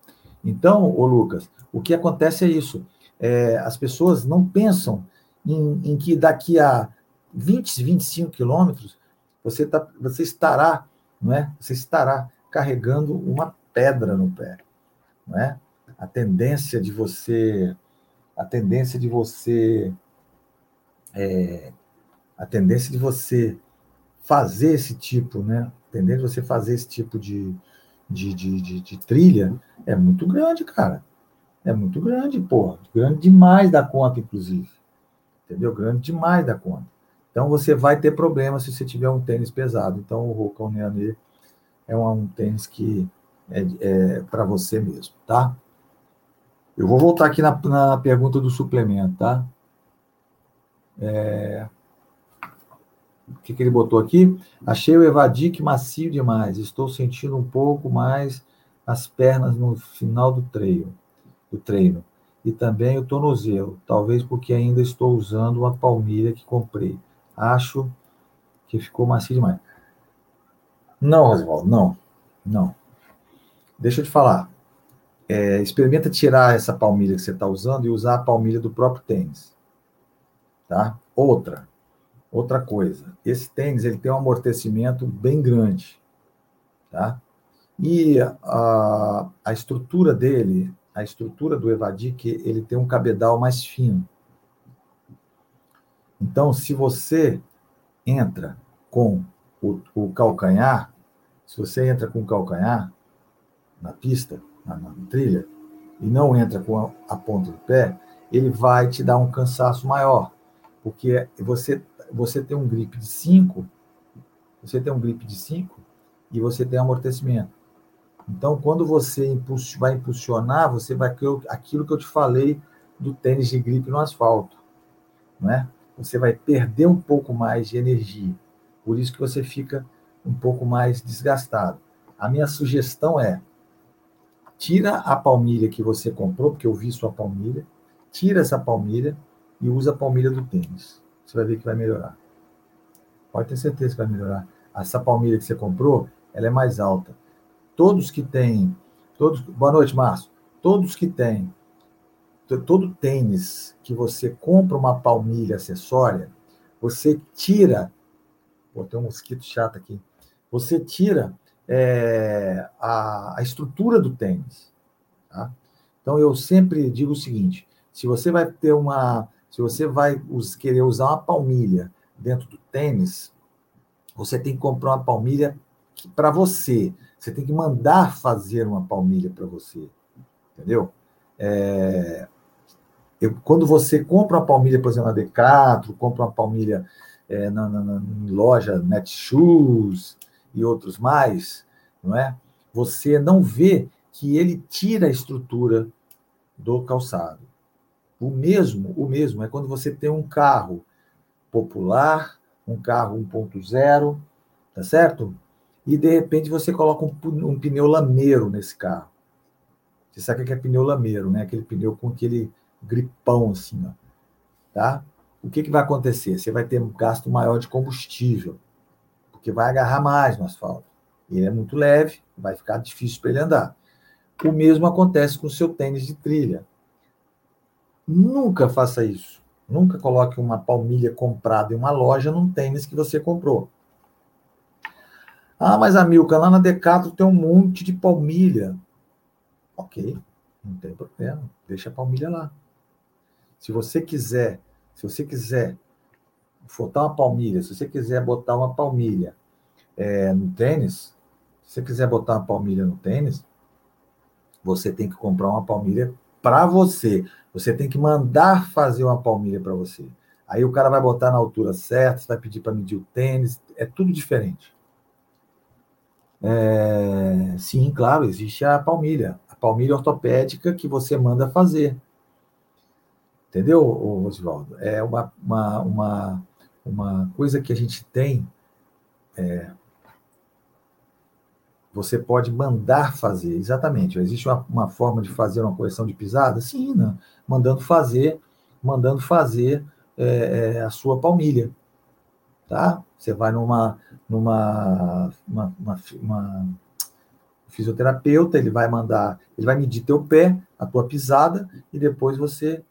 S1: Então, ô Lucas, o que acontece é isso. É, as pessoas não pensam em, em, que daqui a 20, 25 quilômetros você, tá, você estará, não é? Você estará carregando uma pedra no pé, não é? A tendência de você, a tendência de você, é, a tendência de você fazer esse tipo, né? A tendência de você fazer esse tipo de, de, de, de, de trilha é muito grande, cara. É muito grande, porra. Grande demais da conta, inclusive. Entendeu? Grande demais da conta. Então você vai ter problema se você tiver um tênis pesado. Então o Rocão Neanê é um, um, tênis que é, é para você mesmo, tá? Eu vou voltar aqui na, na pergunta do suplemento, tá? É... O que, que ele botou aqui? Achei o Evadic macio demais. Estou sentindo um pouco mais as pernas no final do treino. Do treino. E também o tornozelo. Talvez porque ainda estou usando uma palmilha que comprei. Acho que ficou macio demais. Não, Oswaldo, não. Não. Deixa eu te falar. É, experimenta tirar essa palmilha que você está usando e usar a palmilha do próprio tênis. Tá? Outra. Outra coisa, esse tênis ele tem um amortecimento bem grande, tá? E a, a estrutura dele, a estrutura do Evadic, ele tem um cabedal mais fino. Então, se você entra com o, o calcanhar, se você entra com o calcanhar na pista, na, na trilha, e não entra com a, a ponta do pé, ele vai te dar um cansaço maior, porque você você tem um grip de 5, você tem um grip de 5 e você tem amortecimento. Então, quando você vai impulsionar, você vai aquilo que eu te falei do tênis de gripe no asfalto, não é? Você vai perder um pouco mais de energia. Por isso que você fica um pouco mais desgastado. A minha sugestão é: tira a palmilha que você comprou, porque eu vi sua palmilha, tira essa palmilha e usa a palmilha do tênis você vai ver que vai melhorar. Pode ter certeza que vai melhorar. Essa palmilha que você comprou, ela é mais alta. Todos que têm, todos, boa noite, Márcio. Todos que têm, todo tênis que você compra uma palmilha acessória, você tira, pô, tem um mosquito chato aqui, você tira é, a, a estrutura do tênis. Tá? Então, eu sempre digo o seguinte: se você vai ter uma, se você vai querer usar uma palmilha dentro do tênis, você tem que comprar uma palmilha para você. Você tem que mandar fazer uma palmilha para você. Entendeu? É, eu, quando você compra uma palmilha, por exemplo, na Decathlon, compra uma palmilha é, na, na, na, loja Netshoes e outros mais, não é? Você não vê que ele tira a estrutura do calçado. O mesmo, o mesmo é quando você tem um carro popular, um carro 1.0, tá certo? E de repente você coloca um, um, pneu lameiro nesse carro. Você sabe o que é pneu lameiro, né? Aquele pneu com aquele gripão assim, ó. Tá? O que, que vai acontecer? Você vai ter um gasto maior de combustível, porque vai agarrar mais no asfalto. Ele é muito leve, vai ficar difícil para ele andar. O mesmo acontece com o seu tênis de trilha. Nunca faça isso. Nunca coloque uma palmilha comprada em uma loja num tênis que você comprou. Ah, mas a Milka, lá na Decathlon tem um monte de palmilha. Ok, não tem problema. Deixa a palmilha lá. Se você quiser, se você quiser botar uma palmilha, se você quiser botar uma palmilha é, no tênis, se você quiser botar uma palmilha no tênis, você tem que comprar uma palmilha para você. Você tem que mandar fazer uma palmilha para você. Aí o cara vai botar na altura certa, vai pedir para medir o tênis, é tudo diferente. É, sim, claro, existe a palmilha, a palmilha ortopédica que você manda fazer. Entendeu, Oswaldo? É uma, uma, uma, uma coisa que a gente tem. É, você pode mandar fazer, exatamente. Existe uma, uma, forma de fazer uma correção de pisada? Sim, né? mandando fazer, mandando fazer é, é, a sua palmilha. Tá? Você vai numa, numa uma, uma, uma, fisioterapeuta, ele vai mandar, ele vai medir teu pé, a tua pisada, e depois você,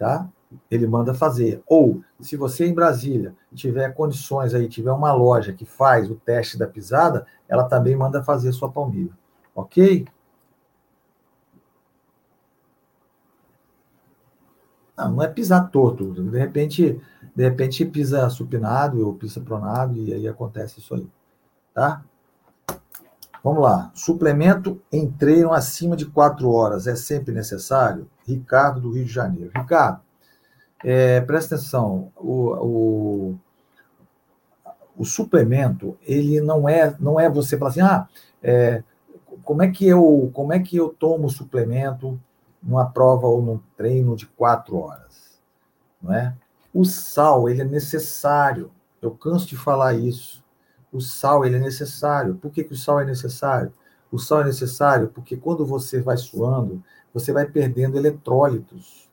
S1: tá? Ele manda fazer. Ou, se você em Brasília tiver condições aí, tiver uma loja que faz o teste da pisada, ela também manda fazer sua palmilha. Ok? Não, não é pisar torto. De repente, de repente pisa supinado ou pisa pronado e aí acontece isso aí. Tá? Vamos lá. Suplemento em treino acima de quatro horas é sempre necessário? Ricardo, do Rio de Janeiro. Ricardo, é, presta atenção. O, o, o, suplemento, ele não é, não é você falar assim, ah, é, como, é que eu, como é que eu tomo suplemento numa prova ou num treino de quatro horas, não é? O sal, ele é necessário. Eu canso de falar isso. O sal, ele é necessário. Por que, que o sal é necessário? O sal é necessário porque quando você vai suando, você vai perdendo eletrólitos,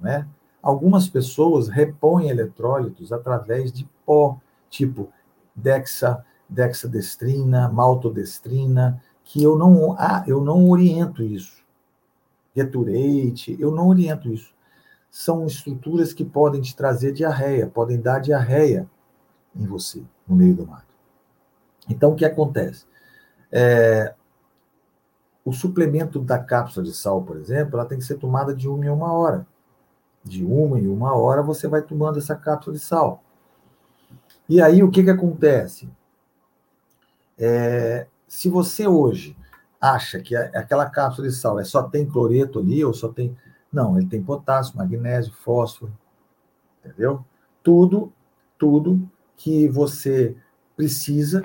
S1: né? Algumas pessoas repõem eletrólitos através de pó, tipo dexa, dexadestrina, maltodestrina, que eu não, ah, eu não oriento isso. Gatorade, eu não oriento isso. São estruturas que podem te trazer diarreia, podem dar diarreia em você, no meio do mato. Então, o que acontece? É, o suplemento da cápsula de sal, por exemplo, ela tem que ser tomada de uma em uma hora. De uma em uma hora você vai tomando essa cápsula de sal. E aí, o que, que acontece? É, se você hoje acha que aquela cápsula de sal é só tem cloreto ali ou só tem. Não, ele tem potássio, magnésio, fósforo, entendeu? Tudo, tudo que você precisa,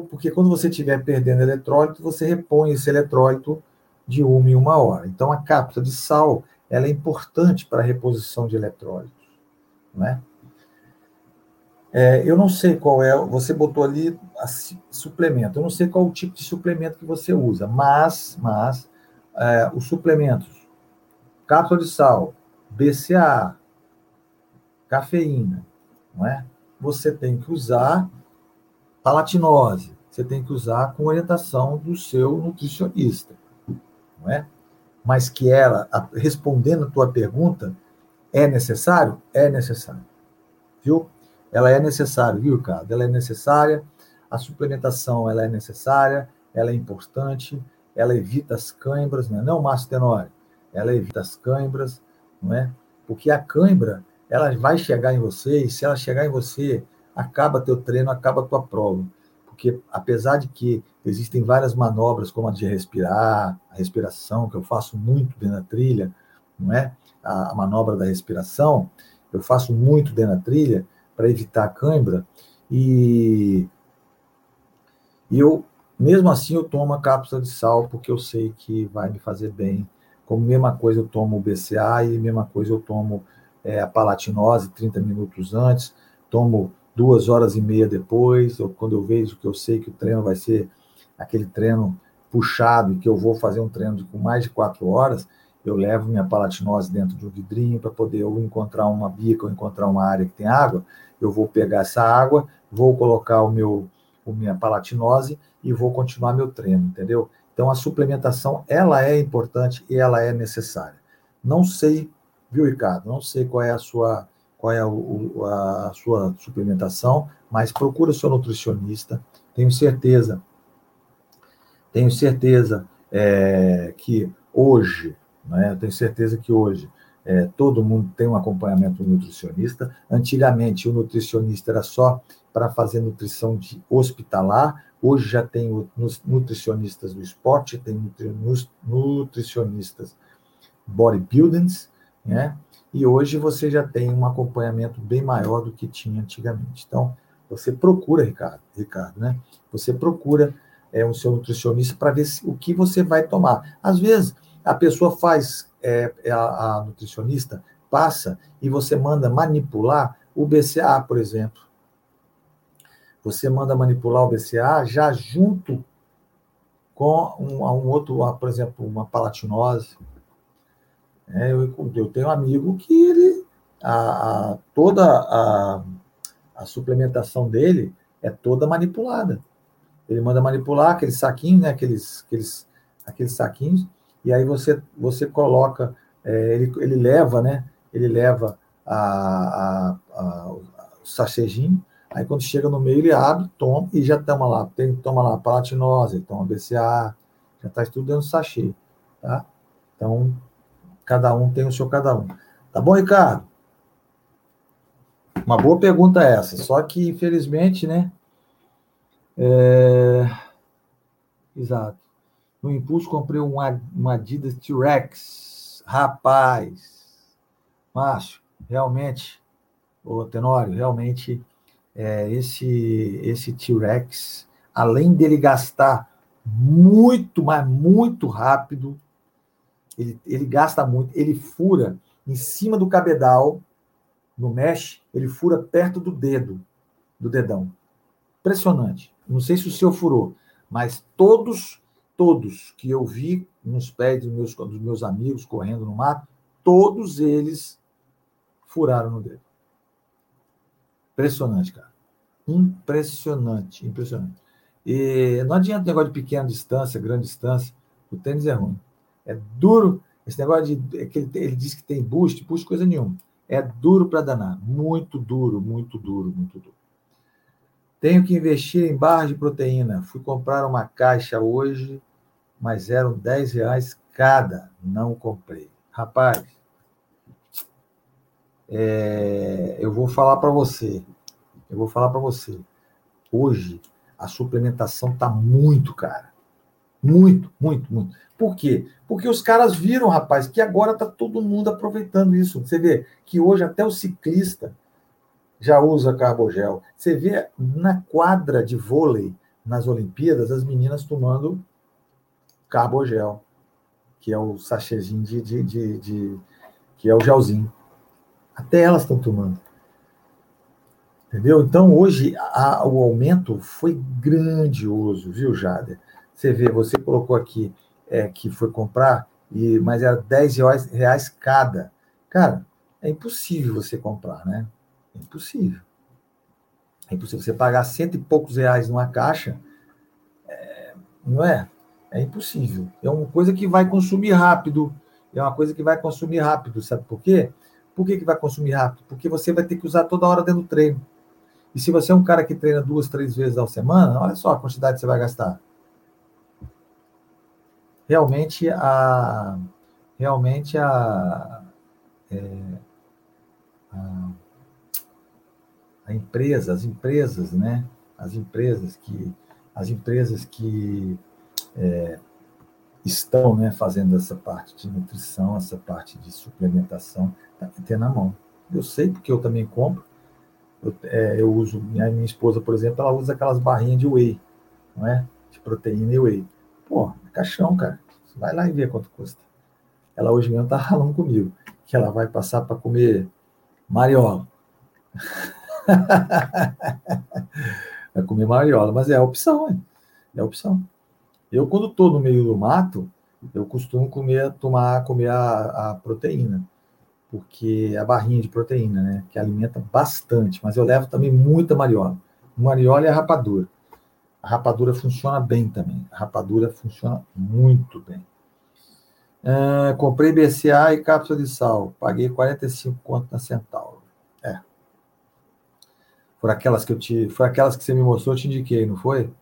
S1: porque quando você estiver perdendo eletrólito, você repõe esse eletrólito de uma em uma hora. Então, a cápsula de sal ela é importante para a reposição de eletrólitos, não é? Eu não sei qual é, você botou ali suplemento, eu não sei qual o tipo de suplemento que você usa, mas, mas é, os suplementos, cápsula de sal, BCA, cafeína, não é? Você tem que usar palatinose, você tem que usar com orientação do seu nutricionista, não é? Mas que ela, respondendo a tua pergunta, é necessário? É necessário. Viu? ela é necessária, viu, Ricardo? Ela é necessária, a suplementação ela é necessária, ela é importante, ela evita as cãibras, né? não, Márcio Tenório, ela evita as cãibras, não é? Porque a cãibra, ela vai chegar em você, e se ela chegar em você, acaba teu treino, acaba tua prova. Porque apesar de que existem várias manobras, como a de respirar, a respiração, que eu faço muito dentro da trilha, não é? A, a manobra da respiração, eu faço muito dentro da trilha, para evitar a cãibra. E, e eu, mesmo assim, eu tomo a cápsula de sal, porque eu sei que vai me fazer bem. Como mesma coisa eu tomo o BCA e mesma coisa eu tomo é, a palatinose 30 minutos antes, tomo duas horas e meia depois, ou quando eu vejo que eu sei que o treino vai ser aquele treino puxado e que eu vou fazer um treino com mais de quatro horas, eu levo minha palatinose dentro de um vidrinho para poder ou encontrar uma bica ou encontrar uma área que tem água, eu vou pegar essa água, vou colocar o meu o minha palatinose e vou continuar meu treino, entendeu? Então a suplementação ela é importante e ela é necessária. Não sei, viu, Ricardo? Não sei qual é a sua qual é a, sua suplementação, mas procura seu nutricionista. Tenho certeza, tenho certeza é, que hoje, né, tenho certeza que hoje é, todo mundo tem um acompanhamento nutricionista. Antigamente, o nutricionista era só para fazer nutrição de hospitalar. Hoje já tem nutricionistas do esporte, tem nutricionistas bodybuildings, né? E hoje você já tem um acompanhamento bem maior do que tinha antigamente. Então, você procura, Ricardo, Ricardo, né? Você procura é, o seu nutricionista para ver se, o que você vai tomar. Às vezes, a pessoa faz, é, é, a, a nutricionista passa e você manda manipular o BCA, por exemplo. Você manda manipular o BCA já junto com um, um outro, por exemplo, uma palatinose. É, eu, eu, tenho um amigo que ele, a, a, toda a, a suplementação dele é toda manipulada. Ele manda manipular aqueles saquinhos, né, aqueles, aqueles, aqueles saquinhos, e aí você, você coloca, é, ele, ele leva, né? Ele leva a, a, o sachêzinho, aí quando chega no meio ele abre, toma, e já toma lá, tem, toma lá palatinose, toma BCA, já está tudo dentro do sachê, tá? Então, cada um tem o seu cada um. Tá bom, Ricardo? Uma boa pergunta essa, só que infelizmente, né, é... Exato. No impulso comprei um, Adidas T-Rex. Rapaz, Márcio, realmente, o Tenório, realmente, é, esse, esse T-Rex, além dele gastar muito, mas muito rápido, ele, ele gasta muito, ele fura em cima do cabedal, no mesh, ele fura perto do dedo, do dedão. Impressionante. Não sei se o seu furou, mas todos, todos que eu vi nos pés dos meus, dos meus amigos correndo no mato, todos eles furaram no dedo. Impressionante, cara. Impressionante, impressionante. E não adianta negócio de pequena distância, grande distância. O tênis é ruim. É duro. Esse negócio de. É ele, ele diz que tem boost, boost coisa nenhuma. É duro para danar. Muito duro, muito duro, muito duro. Tenho que investir em barras de proteína. Fui comprar uma caixa hoje, mas eram 10 reais cada. Não comprei. Rapaz, é, eu vou falar para você. Eu vou falar para você. Hoje, a suplementação está muito cara. Muito, muito, muito. Por quê? Porque os caras viram, rapaz, que agora está todo mundo aproveitando isso. Você vê que hoje até o ciclista já usa carbogel. Você vê na quadra de vôlei, nas Olimpíadas, as meninas tomando carbogel, que é o sachêzinho de, de, de, de que é o gelzinho. Até elas estão tomando. Entendeu? Então, hoje, a, o aumento foi grandioso, viu, Jader? Você vê, você colocou aqui é, que foi comprar, e mas era 10 reais, cada. Cara, é impossível você comprar, né? É impossível. É impossível. Você pagar cento e poucos reais numa caixa, é, não é? É impossível. É uma coisa que vai consumir rápido. É uma coisa que vai consumir rápido. Sabe por quê? Por que, que vai consumir rápido? Porque você vai ter que usar toda hora dentro do treino. E se você é um cara que treina duas, três vezes ao semana, olha só a quantidade que você vai gastar. Realmente a realmente a, é, a a empresa, as empresas, né? As empresas que as empresas que é, estão né, fazendo essa parte de nutrição, essa parte de suplementação, tá ter na mão. Eu sei porque eu também compro. Eu, é, eu uso, minha, minha esposa, por exemplo, ela usa aquelas barrinhas de whey, não é? De proteína e whey. Pô, é caixão, cara. Vai lá e vê quanto custa. Ela hoje mesmo tá falando comigo que ela vai passar para comer mariola. Vai comer mariola, mas é a opção, hein? é a opção. Eu, quando estou no meio do mato, eu costumo comer, tomar, comer a, a, proteína, porque a barrinha de proteína, né? Que alimenta bastante, mas eu levo também muita mariola. Mariola a rapadura. Rapadura funciona bem também. A rapadura funciona muito bem. Uh, comprei BCA e cápsula de sal. Paguei 45 conto na Centauro. É, por aquelas que eu te. Foi aquelas que você me mostrou, eu te indiquei, não foi?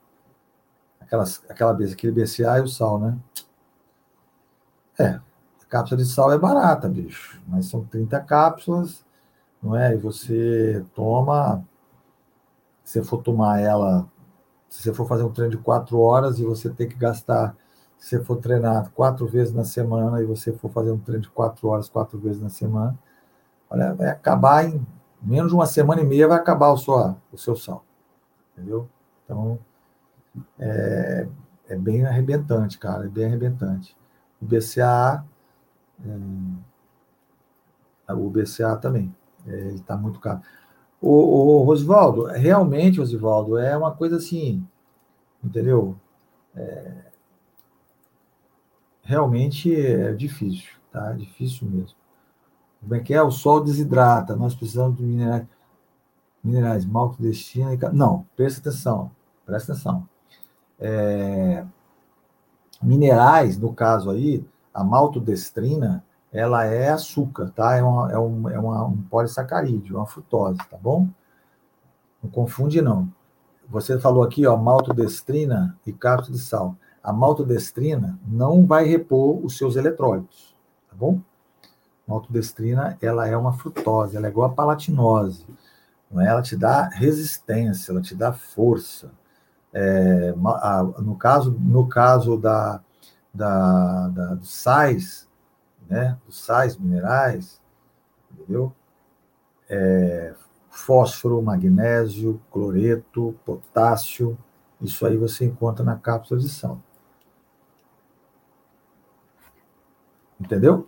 S1: Aquelas, aquela, aquele BCA e o sal, né? É, a cápsula de sal é barata, bicho. Mas são 30 cápsulas, não é? E você toma. Se você for tomar ela, se você for fazer um treino de quatro horas e você tem que gastar, se você for treinar quatro vezes na semana e você for fazer um treino de quatro horas quatro vezes na semana, olha, vai acabar em menos de uma semana e meia vai acabar o, sua, o seu sal. Entendeu? Então, é, é bem arrebentante, cara, é bem arrebentante. O BCA, é, o BCA também, é, ele está muito caro. O, o, Rosvaldo, realmente, Rosvaldo, é uma coisa assim, entendeu? É, realmente é difícil, tá? Difícil mesmo. Como é que é? O sol desidrata, nós precisamos de minerais, minerais maltodestina e... Não, presta atenção, presta atenção. É, minerais, no caso aí, a maltodestrina, ela é açúcar, tá? É, uma, é, um, é uma, um polissacarídeo, uma frutose, tá bom? Não confunde, não. Você falou aqui, ó, maltodestrina e cápsula de sal. A maltodestrina não vai repor os seus eletrólitos, tá bom? Maltodestrina, ela é uma frutose, ela é igual a palatinose. Não é? Ela te dá resistência, ela te dá força. É, no, caso, no caso da, da, da, sais, né? dos sais minerais, entendeu? É, fósforo, magnésio, cloreto, potássio, isso aí você encontra na cápsula de sal. Entendeu?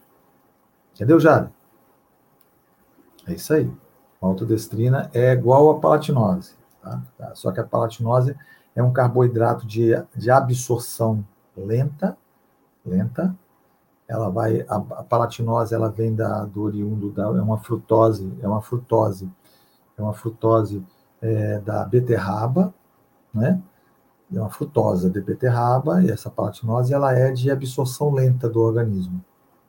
S1: Entendeu, Jada? É isso aí. A autodestrina é igual a palatinose. Tá? Tá? Só que a palatinose é um carboidrato de, de absorção lenta, lenta. Ela vai, a, a palatinose ela vem da, do oriundo, da, é uma frutose, é uma frutose, é uma frutose é, da beterraba, né? É uma frutose de beterraba, e essa palatinose ela é de absorção lenta do organismo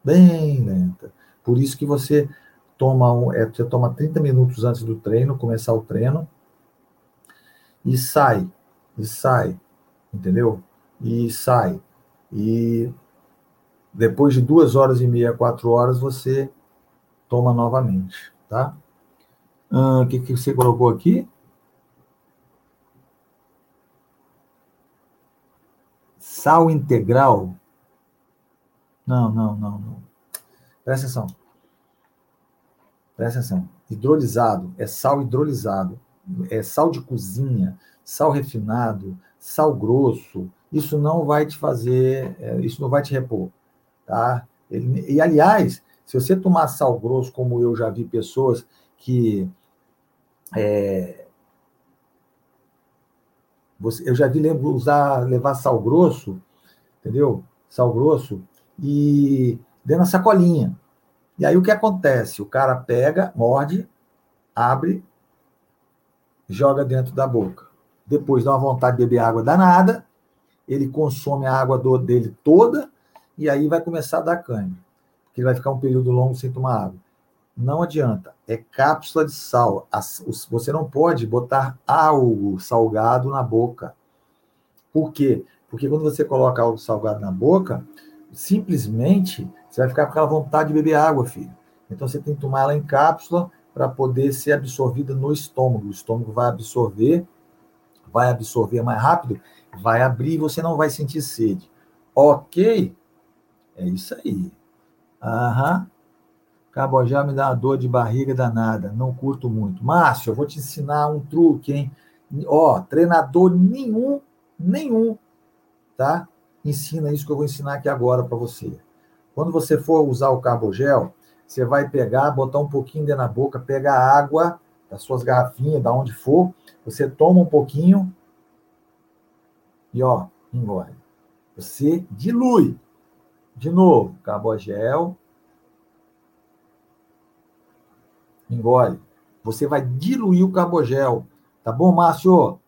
S1: bem lenta. Por isso que você toma, um, é, você toma 30 minutos antes do treino, começar o treino, e sai, e sai, entendeu? E sai. E depois de duas horas e meia, quatro horas, você toma novamente, tá? O que, que você colocou aqui? Sal integral não, não, não, não. Presta atenção. Presta atenção. Hidrolisado é sal hidrolisado, é sal de cozinha, sal refinado, sal grosso. Isso não vai te fazer, é, isso não vai te repor, tá? Ele, e aliás, se você tomar sal grosso, como eu já vi pessoas que é, você, eu já vi usar levar sal grosso, entendeu? Sal grosso e dentro da sacolinha. E aí o que acontece? O cara pega, morde, abre, joga dentro da boca. Depois dá uma vontade de beber água danada, ele consome a água do, dele toda e aí vai começar a dar cãibra. Porque ele vai ficar um período longo sem tomar água. Não adianta, é cápsula de sal. Você não pode botar algo salgado na boca. Por quê? Porque quando você coloca algo salgado na boca, simplesmente você vai ficar com aquela vontade de beber água, filho. Então você tem que tomar ela em cápsula para poder ser absorvida no estômago. O estômago vai absorver, vai absorver mais rápido, vai abrir e você não vai sentir sede. Ok? É isso aí. Aham. Cabojá me dá uma dor de barriga danada. Não curto muito. Márcio, eu vou te ensinar um truque, hein? Ó, treinador nenhum, nenhum, tá? ensina isso que eu vou ensinar aqui agora para você. Quando você for usar o carbogel, você vai pegar, botar um pouquinho dentro da boca, pegar água das suas garrafinhas, da onde for, você toma um pouquinho e ó, engole. Você dilui. De novo, carbogel. Engole. Você vai diluir o carbogel. Tá bom, Márcio?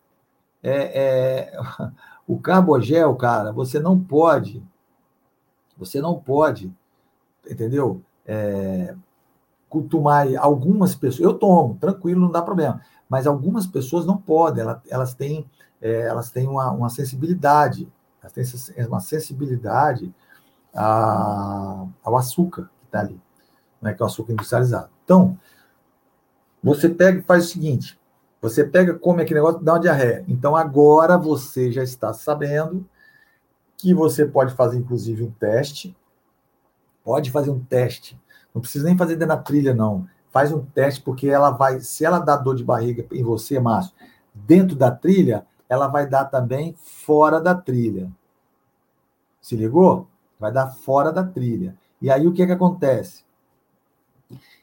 S1: É, é... O carbogel, cara, você não pode, você não pode, entendeu? É, tomar algumas pessoas, eu tomo, tranquilo, não dá problema, mas algumas pessoas não podem, elas, elas têm, é, elas têm uma, uma, sensibilidade, elas têm uma sensibilidade a, ao açúcar que está ali, né, que é o açúcar industrializado. Então, você pega e faz o seguinte: você pega, come aquele negócio, dá uma diarreia. Então agora você já está sabendo que você pode fazer, inclusive, um teste. Pode fazer um teste. Não precisa nem fazer dentro da trilha, não. Faz um teste, porque ela vai, se ela dá dor de barriga em você, Márcio, dentro da trilha, ela vai dar também fora da trilha. Se ligou? Vai dar fora da trilha. E aí o que, que acontece?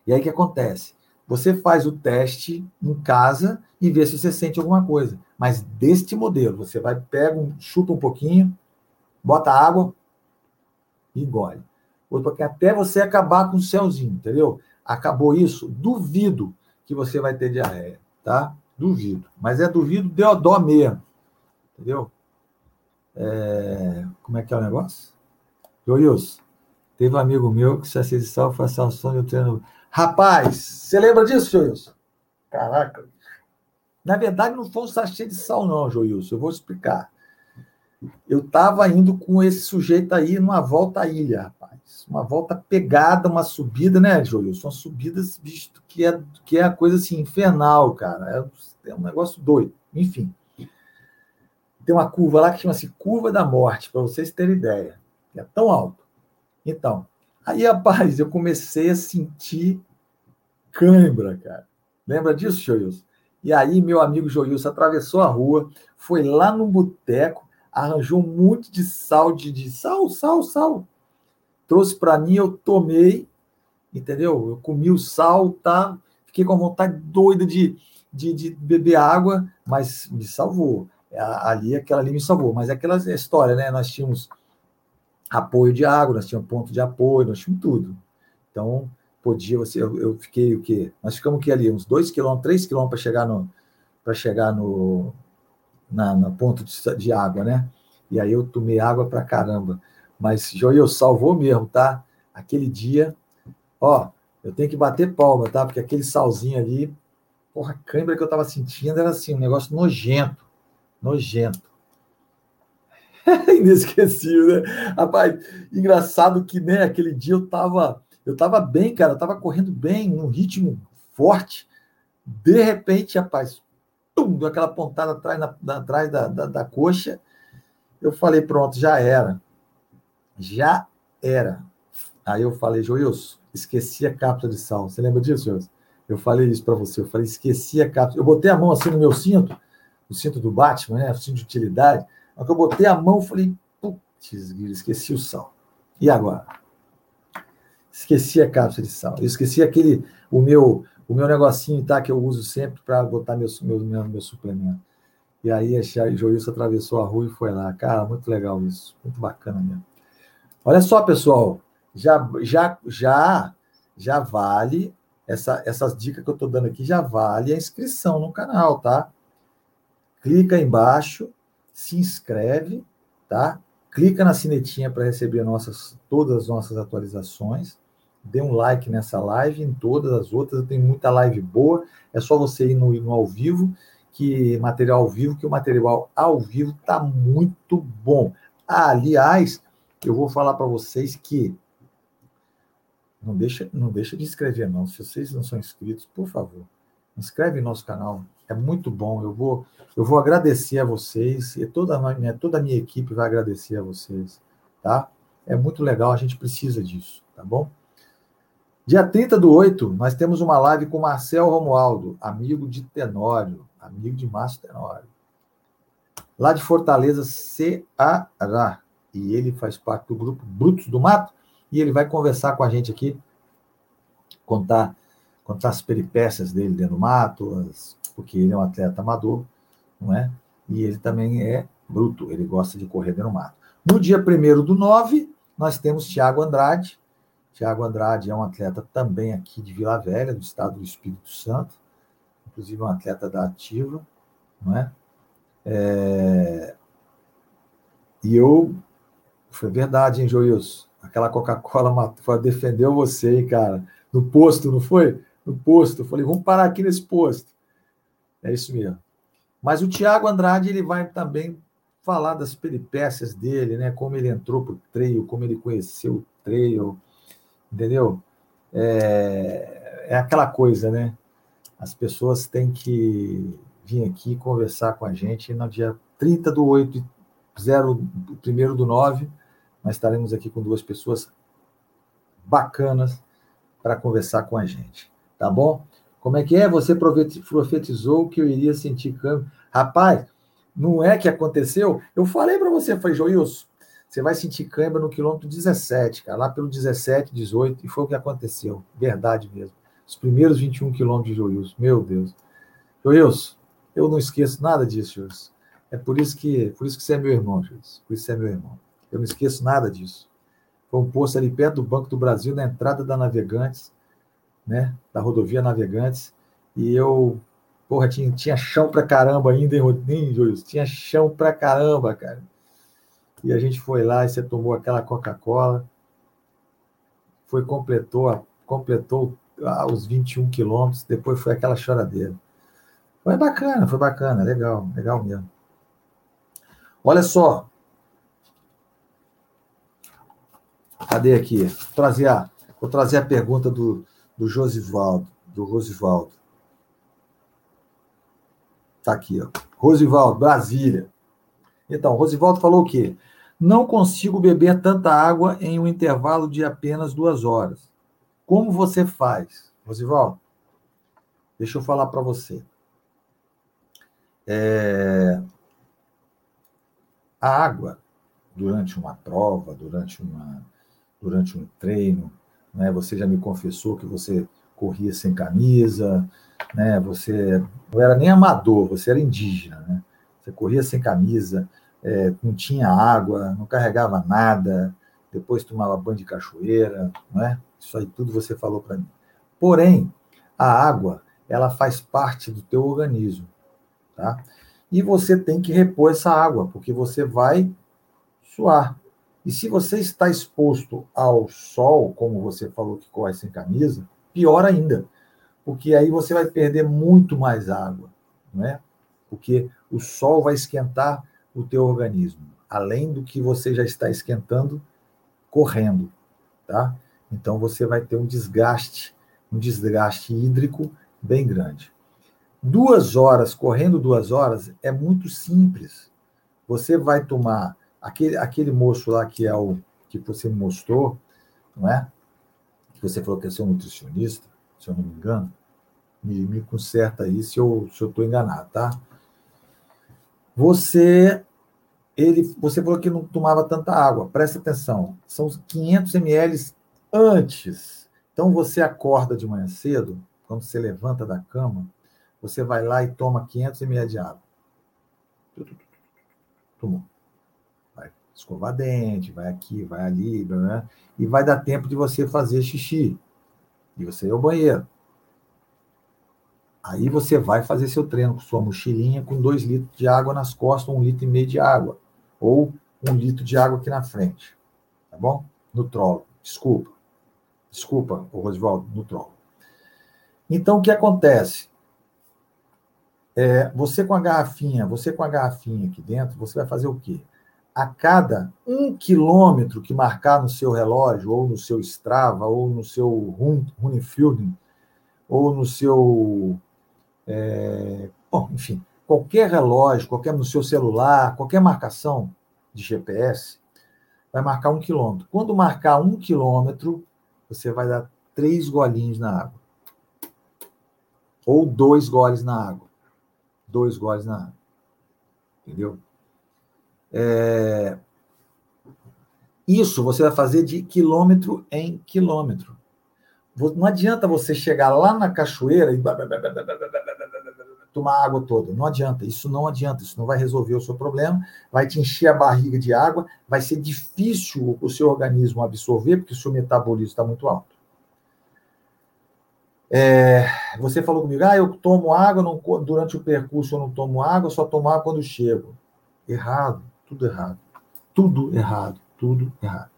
S1: E aí o que acontece? Você faz o teste em casa e vê se você sente alguma coisa. Mas deste modelo, você vai, pega, um, chupa um pouquinho, bota água e engole. Até você acabar com o céuzinho, entendeu? Acabou isso, duvido que você vai ter diarreia, tá? Duvido. Mas é duvido deu dó mesmo, entendeu? É... Como é que é o negócio? Joilson, teve um amigo meu que se sal foi a um treino. Rapaz, você lembra disso, Joilson? Caraca. Na verdade, não foi um sachê de sal, não, Joilson. Eu vou explicar. Eu estava indo com esse sujeito aí numa volta à ilha, rapaz. Uma volta pegada, uma subida, né, Joilson? Uma subida, visto que é, que é a coisa assim, infernal, cara. É, é um negócio doido. Enfim. Tem uma curva lá que chama-se Curva da Morte, para vocês terem ideia. É tão alto. Então, aí, rapaz, eu comecei a sentir cãibra, cara. Lembra disso, Joilson? E aí, meu amigo Joilson atravessou a rua, foi lá no boteco, arranjou um monte de sal, de, de sal, sal, sal. Trouxe para mim, eu tomei, entendeu? Eu comi o sal, tá? Fiquei com vontade doida de, de, de beber água, mas me salvou. É, ali, aquela ali me salvou. Mas é aquela história, né? Nós tínhamos apoio de água, nós tínhamos ponto de apoio, nós tínhamos tudo. Então, podia você. Eu, eu fiquei o quê? Nós ficamos que ali uns dois quilômetros, três quilômetros para chegar no para chegar no na, no ponto de, de, água, né? E aí eu tomei água para caramba. Mas Joel salvou mesmo, tá? Aquele dia, ó, eu tenho que bater palma, tá? Porque aquele salzinho ali, porra, a câimbra que eu tava sentindo era assim, um negócio nojento, nojento. Inesquecível, né? Rapaz, engraçado que, né, aquele dia eu tava eu estava bem, cara, eu estava correndo bem, num ritmo forte. De repente, rapaz, tum, deu aquela pontada atrás, na, na, atrás da, da, da coxa. Eu falei, pronto, já era. Já era. Aí eu falei, Joilson, esqueci a cápsula de sal. Você lembra disso, Joilson? Eu falei isso para você. Eu falei, esqueci a cápsula. Eu botei a mão assim no meu cinto, o cinto do Batman, né? O cinto de utilidade. Na que eu botei a mão, falei, putz, esqueci o sal. E agora? esqueci a cápsula de sal. Eu esqueci aquele, o meu, o meu negocinho, tá? Que eu uso sempre para botar meu, meu, meu, meu suplemento. E aí a Joilson atravessou a rua e foi lá. Cara, muito legal isso. Muito bacana mesmo. Olha só, pessoal. Já, já, já, já vale essa, essas dicas que eu estou dando aqui já vale a inscrição no canal, tá? Clica embaixo, se inscreve, tá? Clica na sinetinha para receber nossas, todas as nossas atualizações dê um like nessa live, em todas as outras, tem muita live boa, é só você ir no, no ao vivo, que material ao vivo, que o material ao vivo está muito bom. Ah, aliás, eu vou falar para vocês que não deixa, não deixa de inscrever, não. Se vocês não são inscritos, por favor, inscreve no nosso canal. É muito bom. Eu vou, eu vou agradecer a vocês e toda a minha, toda a minha equipe vai agradecer a vocês, tá? É muito legal, a gente precisa disso, tá bom? Dia 30 do 8, nós temos uma live com Marcel Romualdo, amigo de Tenório, amigo de Márcio Tenório. Lá de Fortaleza, Ceará. E ele faz parte do grupo Brutos do Mato. E ele vai conversar com a gente aqui, contar, contar as peripécias dele dentro do mato, as, porque ele é um atleta amador, não é? E ele também é bruto, ele gosta de correr do mato. No dia 1 do 9, nós temos Tiago Andrade, Tiago Andrade é um atleta também aqui de Vila Velha, do estado do Espírito Santo, inclusive um atleta da Ativa, não é? é... E eu, foi verdade, hein, Joilson? Aquela Coca-Cola defendeu você, cara, no posto, não foi? No posto. Eu falei, vamos parar aqui nesse posto. É isso mesmo. Mas o Tiago Andrade, ele vai também falar das peripécias dele, né? Como ele entrou para o trail, como ele conheceu o trail, entendeu? É, é aquela coisa, né? As pessoas têm que vir aqui conversar com a gente no dia 30 do 8, 0, 1 do 9, nós estaremos aqui com duas pessoas bacanas para conversar com a gente, tá bom? Como é que é? Você profetizou que eu iria sentir câmbio. Rapaz, não é que aconteceu? Eu falei para você, foi Joilson, Você vai sentir cãibra no quilômetro 17, cara, lá pelo 17, 18, e foi o que aconteceu. Verdade mesmo. Os primeiros 21 quilômetros de Joilson. Meu Deus. Joilson, eu não esqueço nada disso, Joilson. É por isso que, por isso que você é meu irmão, Joilson. Por isso que você é meu irmão. Eu não esqueço nada disso. Foi um posto ali perto do Banco do Brasil, na entrada da Navegantes, né? Da rodovia Navegantes. E eu, porra, tinha, tinha chão pra caramba ainda, hein, Joilson? Tinha chão pra caramba, cara. E a gente foi lá e você tomou aquela Coca-Cola. Foi, completou, completou ah, os 21 quilômetros, depois foi aquela choradeira. Foi bacana, foi bacana, legal, legal mesmo. Olha só. Cadê aqui? Vou trazer a, vou trazer a pergunta do, do Josivaldo, do Rosivaldo. Está aqui, ó. Rosivaldo, Brasília. Então, Rosivaldo falou o quê? Não consigo beber tanta água em um intervalo de apenas duas horas. Como você faz? Rosival, deixa eu falar para você. É... A água, durante uma prova, durante, uma, durante um treino, né, você já me confessou que você corria sem camisa, né, você não era nem amador, você era indígena, né? Você corria sem camisa, é, não tinha água, não carregava nada, depois tomava banho de cachoeira, não é? Isso aí tudo você falou para mim. Porém, a água, ela faz parte do teu organismo, tá? E você tem que repor essa água, porque você vai suar. E se você está exposto ao sol, como você falou que corre sem camisa, pior ainda, porque aí você vai perder muito mais água, não é? Porque o sol vai esquentar o teu organismo, além do que você já está esquentando correndo, tá? Então você vai ter um desgaste, um desgaste hídrico bem grande. Duas horas, correndo duas horas, é muito simples. Você vai tomar aquele, aquele moço lá que é o que você mostrou, não é? Que você falou que é seu nutricionista, se eu não me engano. Me, me conserta aí se eu estou se eu enganado, tá? Você ele, você falou que não tomava tanta água. Presta atenção, são 500 ml antes. Então você acorda de manhã cedo, quando você levanta da cama, você vai lá e toma 500 ml de água. Tomou. Escovar dente, vai aqui, vai ali, né? e vai dar tempo de você fazer xixi. E você ir ao banheiro. Aí você vai fazer seu treino com sua mochilinha com dois litros de água nas costas, um litro e meio de água. Ou um litro de água aqui na frente. Tá bom? No trolo. Desculpa. Desculpa, o Rosvaldo, no troll. Então, o que acontece? É, você com a garrafinha, você com a garrafinha aqui dentro, você vai fazer o quê? A cada um quilômetro que marcar no seu relógio, ou no seu Strava, ou no seu Runefielding, ou no seu. É, bom, enfim, qualquer relógio, qualquer no seu celular, qualquer marcação de GPS, vai marcar um quilômetro. Quando marcar um quilômetro, você vai dar três golinhos na água. Ou dois goles na água. Dois goles na água. Entendeu? É... Isso você vai fazer de quilômetro em quilômetro. Não adianta você chegar lá na cachoeira e tomar água toda. Não adianta, isso não adianta, isso não vai resolver o seu problema, vai te encher a barriga de água, vai ser difícil o seu organismo absorver, porque o seu metabolismo está muito alto. É, você falou comigo, ah, eu tomo água não, durante o percurso, eu não tomo água, só tomo água quando chego. Errado, tudo errado. Tudo errado, tudo errado.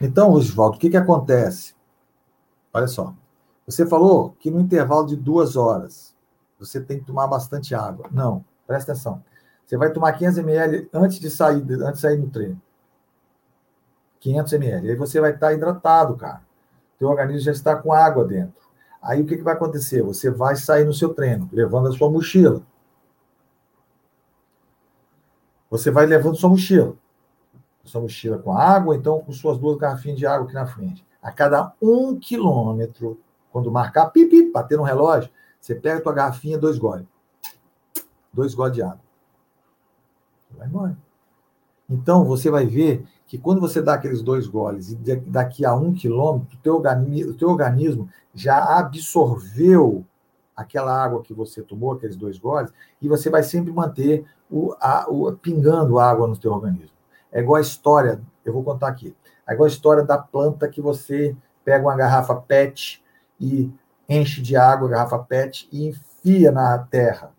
S1: Então, Rosvaldo, o que, que acontece? Olha só. Você falou que no intervalo de duas horas, você tem que tomar bastante água. Não, presta atenção. Você vai tomar 500 ml antes de sair, antes de sair no treino. 500 ml. Aí você vai estar hidratado, cara. Teu organismo já está com água dentro. Aí o que, que vai acontecer? Você vai sair no seu treino, levando a sua mochila. Você vai levando sua mochila. Sua mochila com água, então com suas duas garrafinhas de água aqui na frente. A cada um quilômetro, quando marcar, pipi, bater no relógio, você pega a tua garrafinha, dois goles. Dois goles de água. Vai embora. Então, você vai ver que quando você dá aqueles dois goles e daqui a um quilômetro, o teu o teu organismo já absorveu aquela água que você tomou, aqueles dois goles, e você vai sempre manter o, a, o, pingando água no teu organismo. É igual a história, eu vou contar aqui, é igual a história da planta que você pega uma garrafa PET e enche de água a garrafa PET e enfia na terra.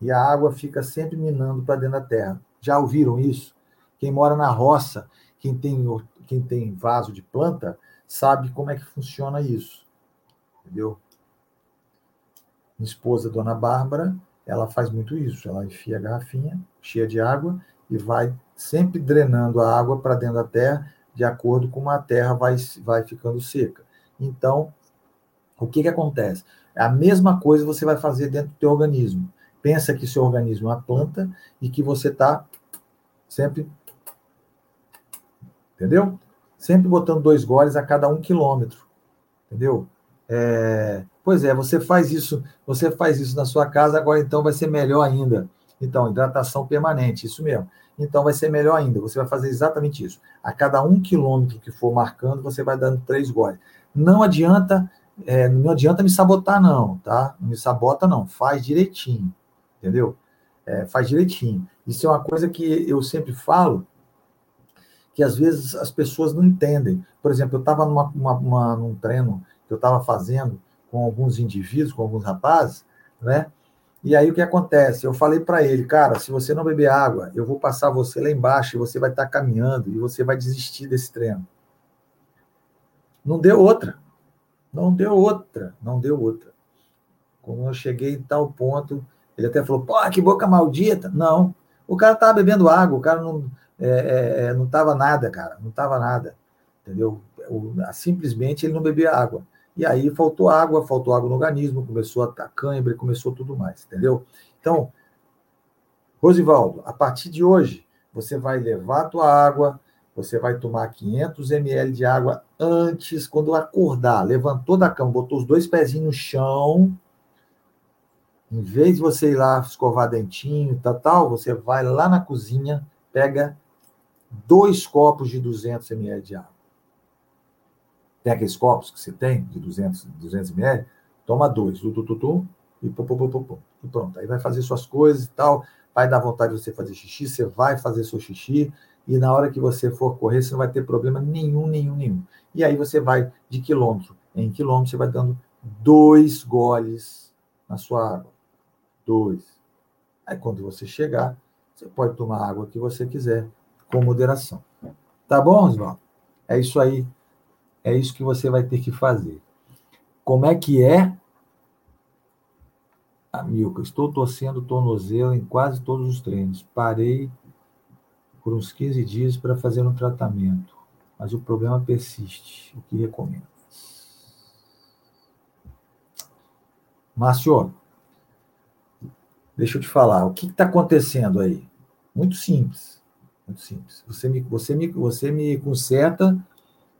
S1: E a água fica sempre minando para dentro da terra. Já ouviram isso? Quem mora na roça, quem tem, quem tem vaso de planta, sabe como é que funciona isso. Entendeu? Minha esposa, dona Bárbara, ela faz muito isso. Ela enfia a garrafinha cheia de água e vai sempre drenando a água para dentro da terra, de acordo com a terra vai, vai ficando seca. Então, o que, que acontece? A mesma coisa você vai fazer dentro do teu organismo. Pensa que seu organismo é uma planta e que você está sempre Entendeu? Sempre botando dois goles a cada um quilômetro. Entendeu? É, pois é, você faz isso, você faz isso na sua casa, agora então vai ser melhor ainda. Então, hidratação permanente, isso mesmo. Então vai ser melhor ainda. Você vai fazer exatamente isso. A cada um quilômetro que for marcando, você vai dando três goles. Não adianta, é, não adianta me sabotar, não, tá? Não me sabota, não. Faz direitinho, entendeu? É, faz direitinho. Isso é uma coisa que eu sempre falo que às vezes as pessoas não entendem. Por exemplo, eu estava num treino que eu estava fazendo com alguns indivíduos, com alguns rapazes, né? E aí o que acontece? Eu falei para ele, cara, se você não beber água, eu vou passar você lá embaixo e você vai estar tá caminhando e você vai desistir desse treino. Não deu outra. Não deu outra. Não deu outra. Quando eu cheguei em tal ponto, ele até falou, pô, que boca maldita. Não. O cara estava bebendo água, o cara não, é, é, é, não estava nada, cara, não estava nada, entendeu? Simplesmente ele não bebia água. E aí faltou água, faltou água no organismo, começou a estar cãibra, começou tudo mais, entendeu? Então, Rosivaldo, a partir de hoje, você vai levar a tua água, você vai tomar 500 ml de água antes, quando acordar, levantou da cama, botou os dois pezinhos no chão, em vez de você ir lá escovar dentinho, tal, tal, você vai lá na cozinha, pega dois copos de 200 ml de água. Tem aqueles copos que você tem, de 200, 200 ml, toma dois, tu, tu, tu, tu e e pronto. Aí vai fazer suas coisas e tal, vai dar vontade de você fazer xixi, você vai fazer seu xixi, e na hora que você for correr, você não vai ter problema nenhum, nenhum, nenhum. E aí você vai de quilômetro em quilômetro, você vai dando dois goles na sua água. Dois. Aí quando você chegar, você pode tomar a água que você quiser, com moderação. Tá bom, Oswaldo? É isso aí. É isso que você vai ter que fazer. Como é que é? Amilca, estou torcendo tornozelo em quase todos os treinos. Parei por uns 15 dias para fazer um tratamento, mas o problema persiste. O que recomendo? Márcio, deixa eu te falar, o que está acontecendo aí? Muito simples. Muito simples. Você me, você me, você me conserta,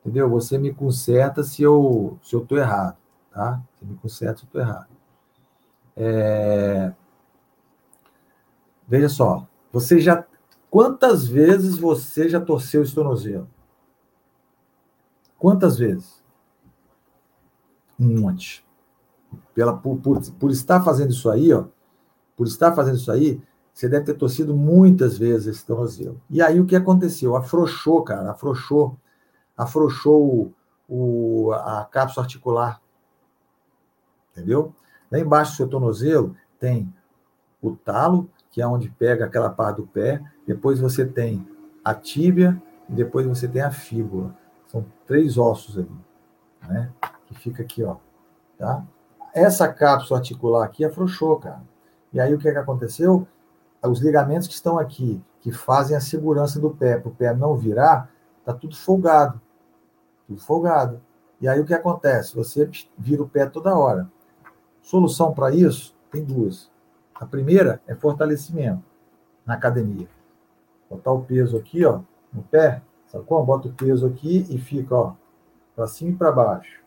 S1: entendeu? Você me conserta se eu se eu estou errado, tá? Você me conserta se eu estou errado. É... Veja só, você já quantas vezes você já torceu o tornozelo? Quantas vezes? Um monte. Pela, por, por, por estar fazendo isso aí, ó, por estar fazendo isso aí, você deve ter torcido muitas vezes esse tornozelo. E aí o que aconteceu? Afrouxou, cara, afrouxou. Afrouxou o, a cápsula articular. Entendeu? Lá embaixo do seu tornozelo tem o talo, que é onde pega aquela parte do pé. Depois você tem a tíbia e depois você tem a fíbula. São três ossos ali, né? Que fica aqui, ó. Tá? Essa cápsula articular aqui afrouxou, cara. E aí o que, é que aconteceu? os ligamentos que estão aqui, que fazem a segurança do pé, para o pé não virar, está tudo folgado. Tudo folgado. E aí o que acontece? Você vira o pé toda hora. Solução para isso tem duas. A primeira é fortalecimento na academia. Botar o peso aqui, ó, no pé, sabe como? Bota o peso aqui e fica, ó, para cima e para baixo.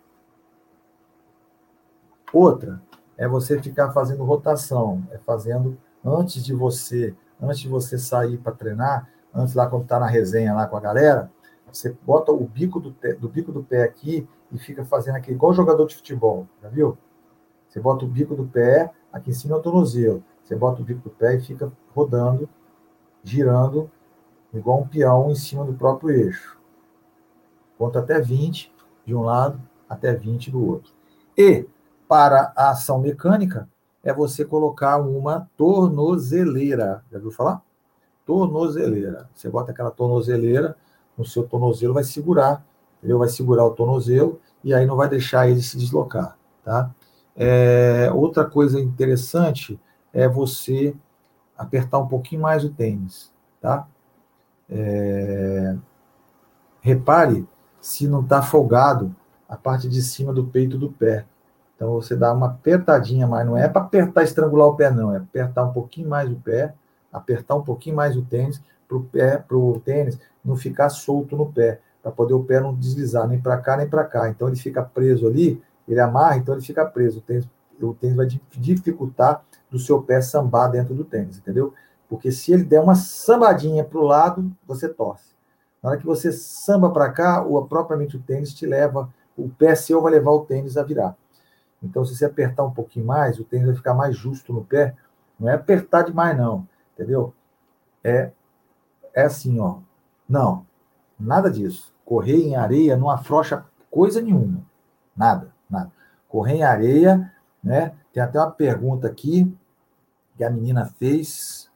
S1: Outra é você ficar fazendo rotação, é fazendo antes de você, antes de você sair para treinar, antes lá quando está na resenha lá com a galera, você bota o bico do, do bico do pé aqui e fica fazendo aqui, igual jogador de futebol, já viu? Você bota o bico do pé, aqui em cima é o tornozelo. Você bota o bico do pé e fica rodando, girando, igual um peão em cima do próprio eixo. Conta até 20 de um lado, até 20 do outro. E, para a ação mecânica, é você colocar uma tornozeleira. Já viu falar? Tornozeleira. Você bota aquela tornozeleira no seu tornozelo, vai segurar, entendeu? Vai segurar o tornozelo e aí não vai deixar ele se deslocar, tá? É, outra coisa interessante é você apertar um pouquinho mais o tênis, tá? É, repare se não está folgado a parte de cima do peito do pé. Então você dá uma apertadinha mais, não é para apertar, estrangular o pé, não, é apertar um pouquinho mais o pé, apertar um pouquinho mais o tênis, para o pé, pro tênis não ficar solto no pé, para poder o pé não deslizar nem para cá nem para cá. Então ele fica preso ali, ele amarra, então ele fica preso. O tênis, o tênis vai dificultar do seu pé sambar dentro do tênis, entendeu? Porque se ele der uma sambadinha para o lado, você torce. Na hora que você samba para cá, o propriamente o tênis te leva, o pé seu vai levar o tênis a virar. Então, se você apertar um pouquinho mais, o tênis vai ficar mais justo no pé. Não é apertar demais, não, entendeu? É, é assim, ó. Não, nada disso. Correr em areia não afrouxa coisa nenhuma. Nada, nada. Correr em areia, né? Tem até uma pergunta aqui que a menina fez.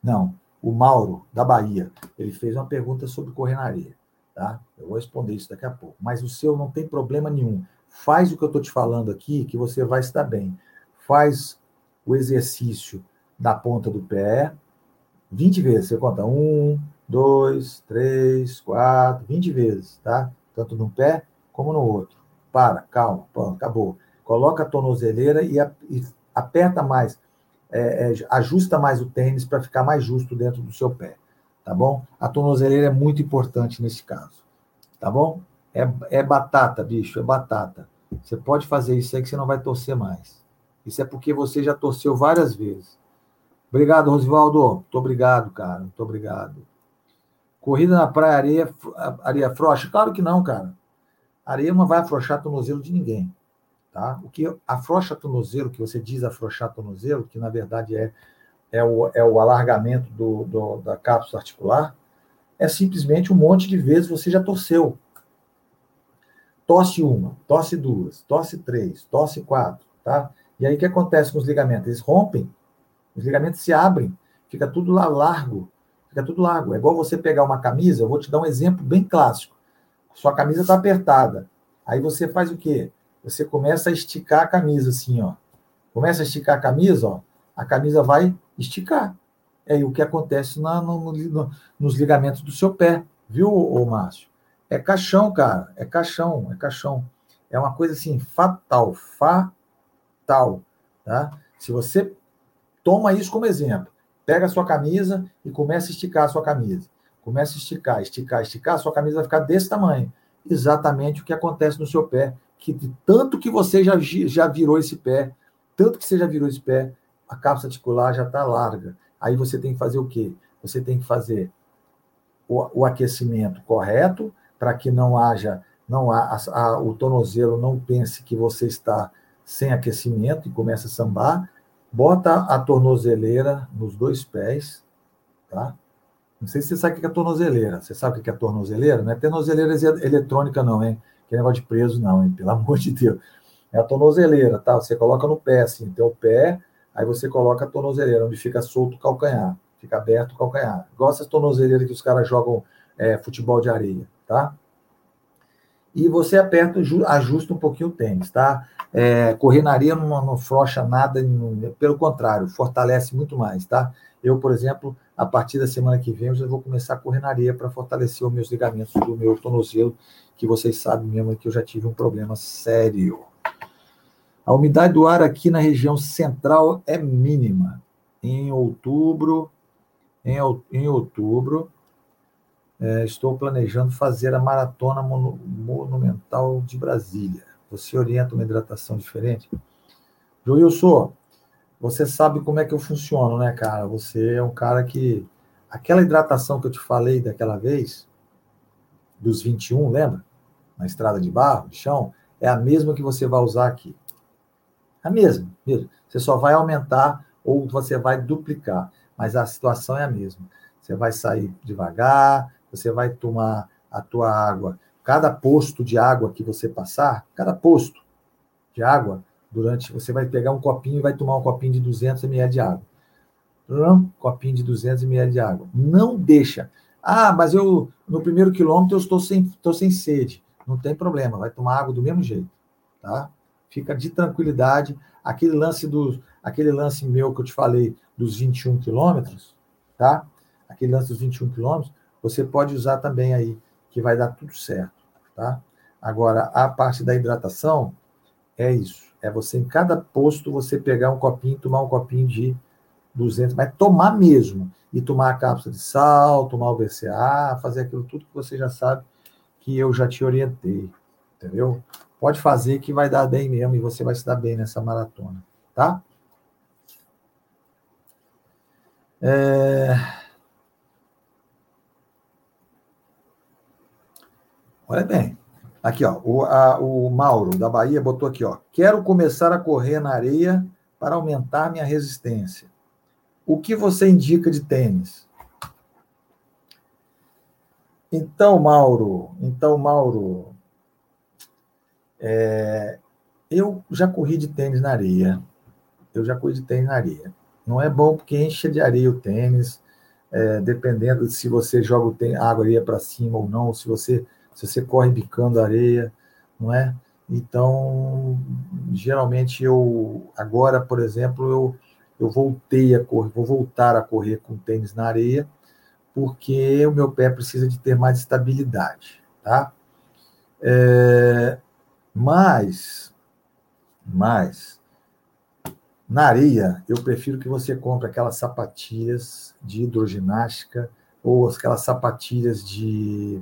S1: Não, o Mauro, da Bahia. Ele fez uma pergunta sobre correr na areia. Tá? Eu vou responder isso daqui a pouco. Mas o seu não tem problema nenhum. Faz o que eu estou te falando aqui, que você vai estar bem. Faz o exercício da ponta do pé 20 vezes. Você conta um, dois, três, quatro, 20 vezes, tá? Tanto no pé como no outro. Para, calma, pronto, acabou. Coloca a tornozeleira e, e aperta mais, é, é, ajusta mais o tênis para ficar mais justo dentro do seu pé, tá bom? A tornozeleira é muito importante nesse caso, tá bom? É, é batata, bicho, é batata. Você pode fazer isso aí que você não vai torcer mais. Isso é porque você já torceu várias vezes. Obrigado, Rosivaldo. Muito obrigado, cara. Muito obrigado. Corrida na praia, areia, areia frouxa? Claro que não, cara. Areia não vai afrouxar tornozelo de ninguém. Tá? O que afrouxa tornozelo, que você diz afrouxar tornozelo, que na verdade é, é, o, é o alargamento do, do, da cápsula articular, é simplesmente um monte de vezes você já torceu. Tosse uma, tosse duas, tosse três, tosse quatro, tá? E aí o que acontece com os ligamentos? Eles rompem, os ligamentos se abrem, fica tudo lá largo, fica tudo largo. É igual você pegar uma camisa, eu vou te dar um exemplo bem clássico. Sua camisa está apertada. Aí você faz o quê? Você começa a esticar a camisa assim, ó. Começa a esticar a camisa, ó. A camisa vai esticar. É o que acontece na, no, no, nos ligamentos do seu pé, viu, ô, Márcio? É caixão, cara. É caixão, é caixão. É uma coisa assim, fatal, fatal. Tá? Se você toma isso como exemplo, pega a sua camisa e começa a esticar a sua camisa. Começa a esticar, esticar, esticar, a sua camisa vai ficar desse tamanho. Exatamente o que acontece no seu pé. Que tanto que você já, já virou esse pé, tanto que você já virou esse pé, a cápsula articular já está larga. Aí você tem que fazer o quê? Você tem que fazer o, o aquecimento correto, para que não haja, não há, a, o tornozelo não pense que você está sem aquecimento e começa a sambar, bota a tornozeleira nos dois pés, tá? Não sei se você sabe o que é tornozeleira. Você sabe o que é tornozeleira? Não é tornozeleira eletrônica, não, hein? Que é negócio de preso, não, hein? Pelo amor de Deus. É a tornozeleira, tá? Você coloca no pé, assim, tem o pé, aí você coloca a tornozeleira, onde fica solto o calcanhar, fica aberto o calcanhar. Igual essas tornozeleiras que os caras jogam é, futebol de areia tá? E você aperta, ajusta um pouquinho o tênis, tá? É, correr na areia não, não frouxa nada, não, pelo contrário, fortalece muito mais, tá? Eu, por exemplo, a partir da semana que vem, eu vou começar a correr na areia para fortalecer os meus ligamentos do meu tornozelo, que vocês sabem mesmo que eu já tive um problema sério. A umidade do ar aqui na região central é mínima. Em outubro, em, em outubro, é, estou planejando fazer a maratona monumental de Brasília. Você orienta uma hidratação diferente? Joilson, você sabe como é que eu funciono, né, cara? Você é um cara que. Aquela hidratação que eu te falei daquela vez, dos 21, lembra? Na estrada de barro, de chão, é a mesma que você vai usar aqui. A mesma, mesmo. Você só vai aumentar ou você vai duplicar, mas a situação é a mesma. Você vai sair devagar, você vai tomar a tua água. Cada posto de água que você passar, cada posto de água, durante você vai pegar um copinho e vai tomar um copinho de 200 ml de água. Um copinho de 200 ml de água. Não deixa. Ah, mas eu no primeiro quilômetro eu estou sem, estou sem sede. Não tem problema, vai tomar água do mesmo jeito, tá? Fica de tranquilidade. Aquele lance do, aquele lance meu que eu te falei dos 21 quilômetros, tá? Aquele lance dos 21 quilômetros, você pode usar também aí, que vai dar tudo certo, tá? Agora, a parte da hidratação é isso. É você, em cada posto, você pegar um copinho, tomar um copinho de 200, mas tomar mesmo. E tomar a cápsula de sal, tomar o BCA, fazer aquilo tudo que você já sabe que eu já te orientei. Entendeu? Pode fazer que vai dar bem mesmo e você vai se dar bem nessa maratona. Tá? É... Olha bem. Aqui, ó, o, a, o Mauro, da Bahia, botou aqui, ó. Quero começar a correr na areia para aumentar minha resistência. O que você indica de tênis? Então, Mauro, então, Mauro, é, eu já corri de tênis na areia. Eu já corri de tênis na areia. Não é bom porque enche de areia o tênis, é, dependendo de se você joga o tênis, a água areia para cima ou não, ou se você se você corre bicando areia, não é? Então, geralmente eu agora, por exemplo, eu eu voltei a correr, vou voltar a correr com tênis na areia, porque o meu pé precisa de ter mais estabilidade, tá? É, mas, mas, na areia, eu prefiro que você compre aquelas sapatilhas de hidroginástica ou aquelas sapatilhas de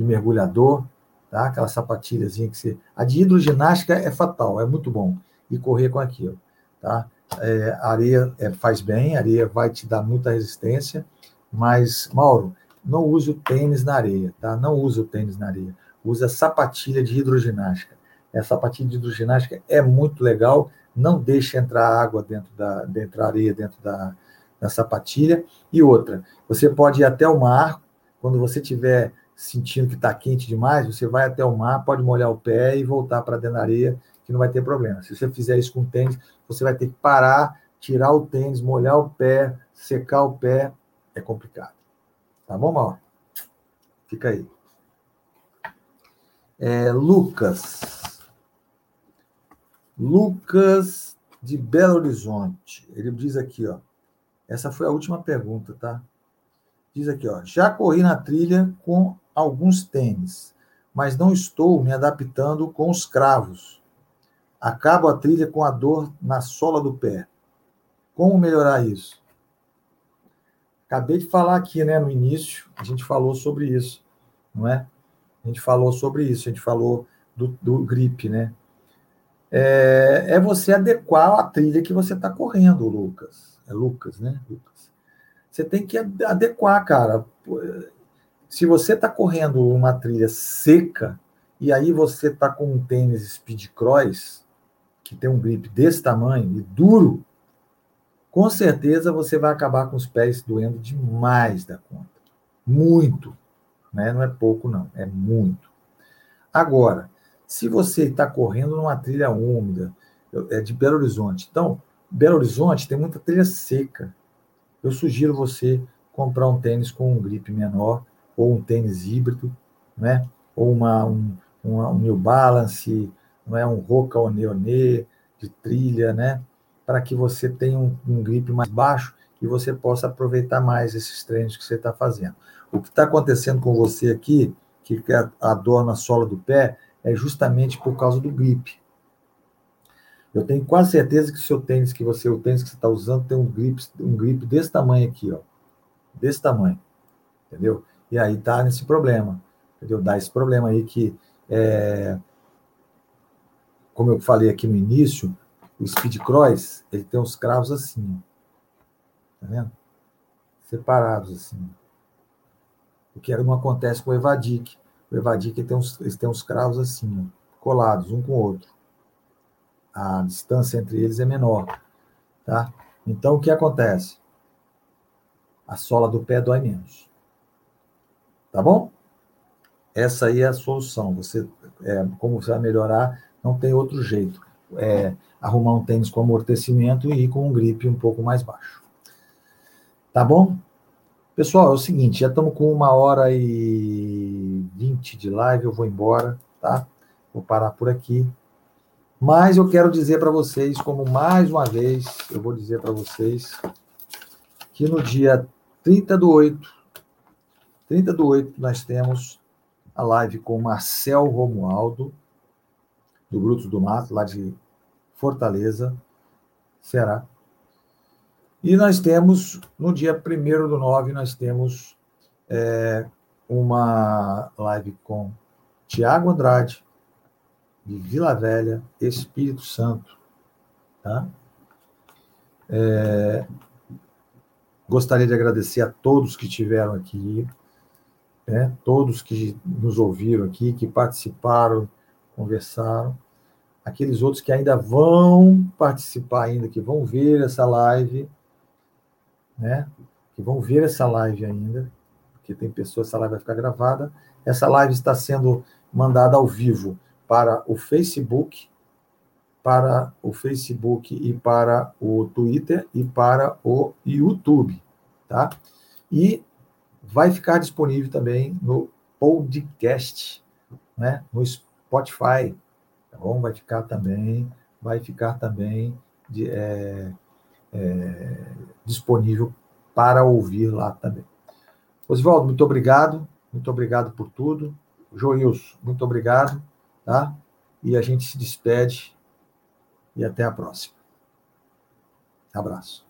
S1: de mergulhador, tá? Aquela sapatilhazinha que você. A de hidroginástica é fatal, é muito bom. E correr com aquilo, tá? É, a areia é, faz bem, a areia vai te dar muita resistência, mas, Mauro, não use o tênis na areia, tá? Não use o tênis na areia. Usa sapatilha de hidroginástica. Essa sapatilha de hidroginástica é muito legal, não deixe entrar água dentro da, dentro da areia, dentro da, da sapatilha. E outra, você pode ir até o mar, quando você tiver sentindo que está quente demais, você vai até o mar, pode molhar o pé e voltar para dentro da areia, que não vai ter problema. Se você fizer isso com tênis, você vai ter que parar, tirar o tênis, molhar o pé, secar o pé, é complicado. Tá bom, Mauro? Fica aí. É, Lucas. Lucas de Belo Horizonte. Ele diz aqui, ó. Essa foi a última pergunta, tá? Diz aqui, ó. Já corri na trilha com alguns tênis, mas não estou me adaptando com os cravos. Acabo a trilha com a dor na sola do pé. Como melhorar isso? Acabei de falar aqui, né, no início, a gente falou sobre isso, não é? A gente falou sobre isso, a gente falou do, do grip, né? É, é você adequar a trilha que você está correndo, Lucas. É Lucas, né? Lucas. Você tem que adequar, cara. Se você está correndo uma trilha seca e aí você está com um tênis Speed Cross, que tem um grip desse tamanho e duro, com certeza você vai acabar com os pés doendo demais da conta. Muito. Né? Não é pouco, não. É muito. Agora, se você está correndo numa trilha úmida, é de Belo Horizonte. Então, Belo Horizonte tem muita trilha seca. Eu sugiro você comprar um tênis com um grip menor ou um tênis híbrido, né? ou uma, um, uma, um New Balance, não é? um Roca Oneone de trilha, né? para que você tenha um, um grip mais baixo e você possa aproveitar mais esses treinos que você está fazendo. O que está acontecendo com você aqui, que é a dor na sola do pé, é justamente por causa do grip. Eu tenho quase certeza que o seu tênis que você, o tênis que você está usando, tem um grip, um grip desse tamanho aqui, ó. Desse tamanho. Entendeu? E aí tá nesse problema, entendeu? Dá esse problema aí que, é, como eu falei aqui no início, o Speed Cross, ele tem os cravos assim, tá vendo? Separados assim. O que não acontece com o Evadic. O Evadic tem uns, eles têm uns cravos assim, colados um com o outro. A distância entre eles é menor, tá? Então o que acontece? A sola do pé dói menos. Tá bom? Essa aí é a solução. Você, é, como você vai melhorar, não tem outro jeito. É, arrumar um tênis com amortecimento e ir com um grip um pouco mais baixo. Tá bom? Pessoal, é o seguinte, já estamos com uma hora e vinte de live, eu vou embora, tá? Vou parar por aqui. Mas eu quero dizer para vocês, como mais uma vez, eu vou dizer para vocês que no dia 30 do 8, 30 do 8, nós temos a live com Marcel Romualdo, do Brutos do Mato, lá de Fortaleza, Ceará. E nós temos, no dia 1 do 9, nós temos é, uma live com Tiago Andrade, de Vila Velha, Espírito Santo. Tá? É, gostaria de agradecer a todos que estiveram aqui, né? todos que nos ouviram aqui, que participaram, conversaram aqueles outros que ainda vão participar ainda, que vão ver essa live, né? Que vão ver essa live ainda, porque tem pessoas, essa live vai ficar gravada. Essa live está sendo mandada ao vivo para o Facebook, para o Facebook e para o Twitter e para o YouTube, tá? E vai ficar disponível também no podcast, né? No Spotify, bom? Vai ficar também, vai ficar também de, é, é, disponível para ouvir lá também. Oswaldo, muito obrigado, muito obrigado por tudo. Joilson, muito obrigado, tá? E a gente se despede e até a próxima. Abraço.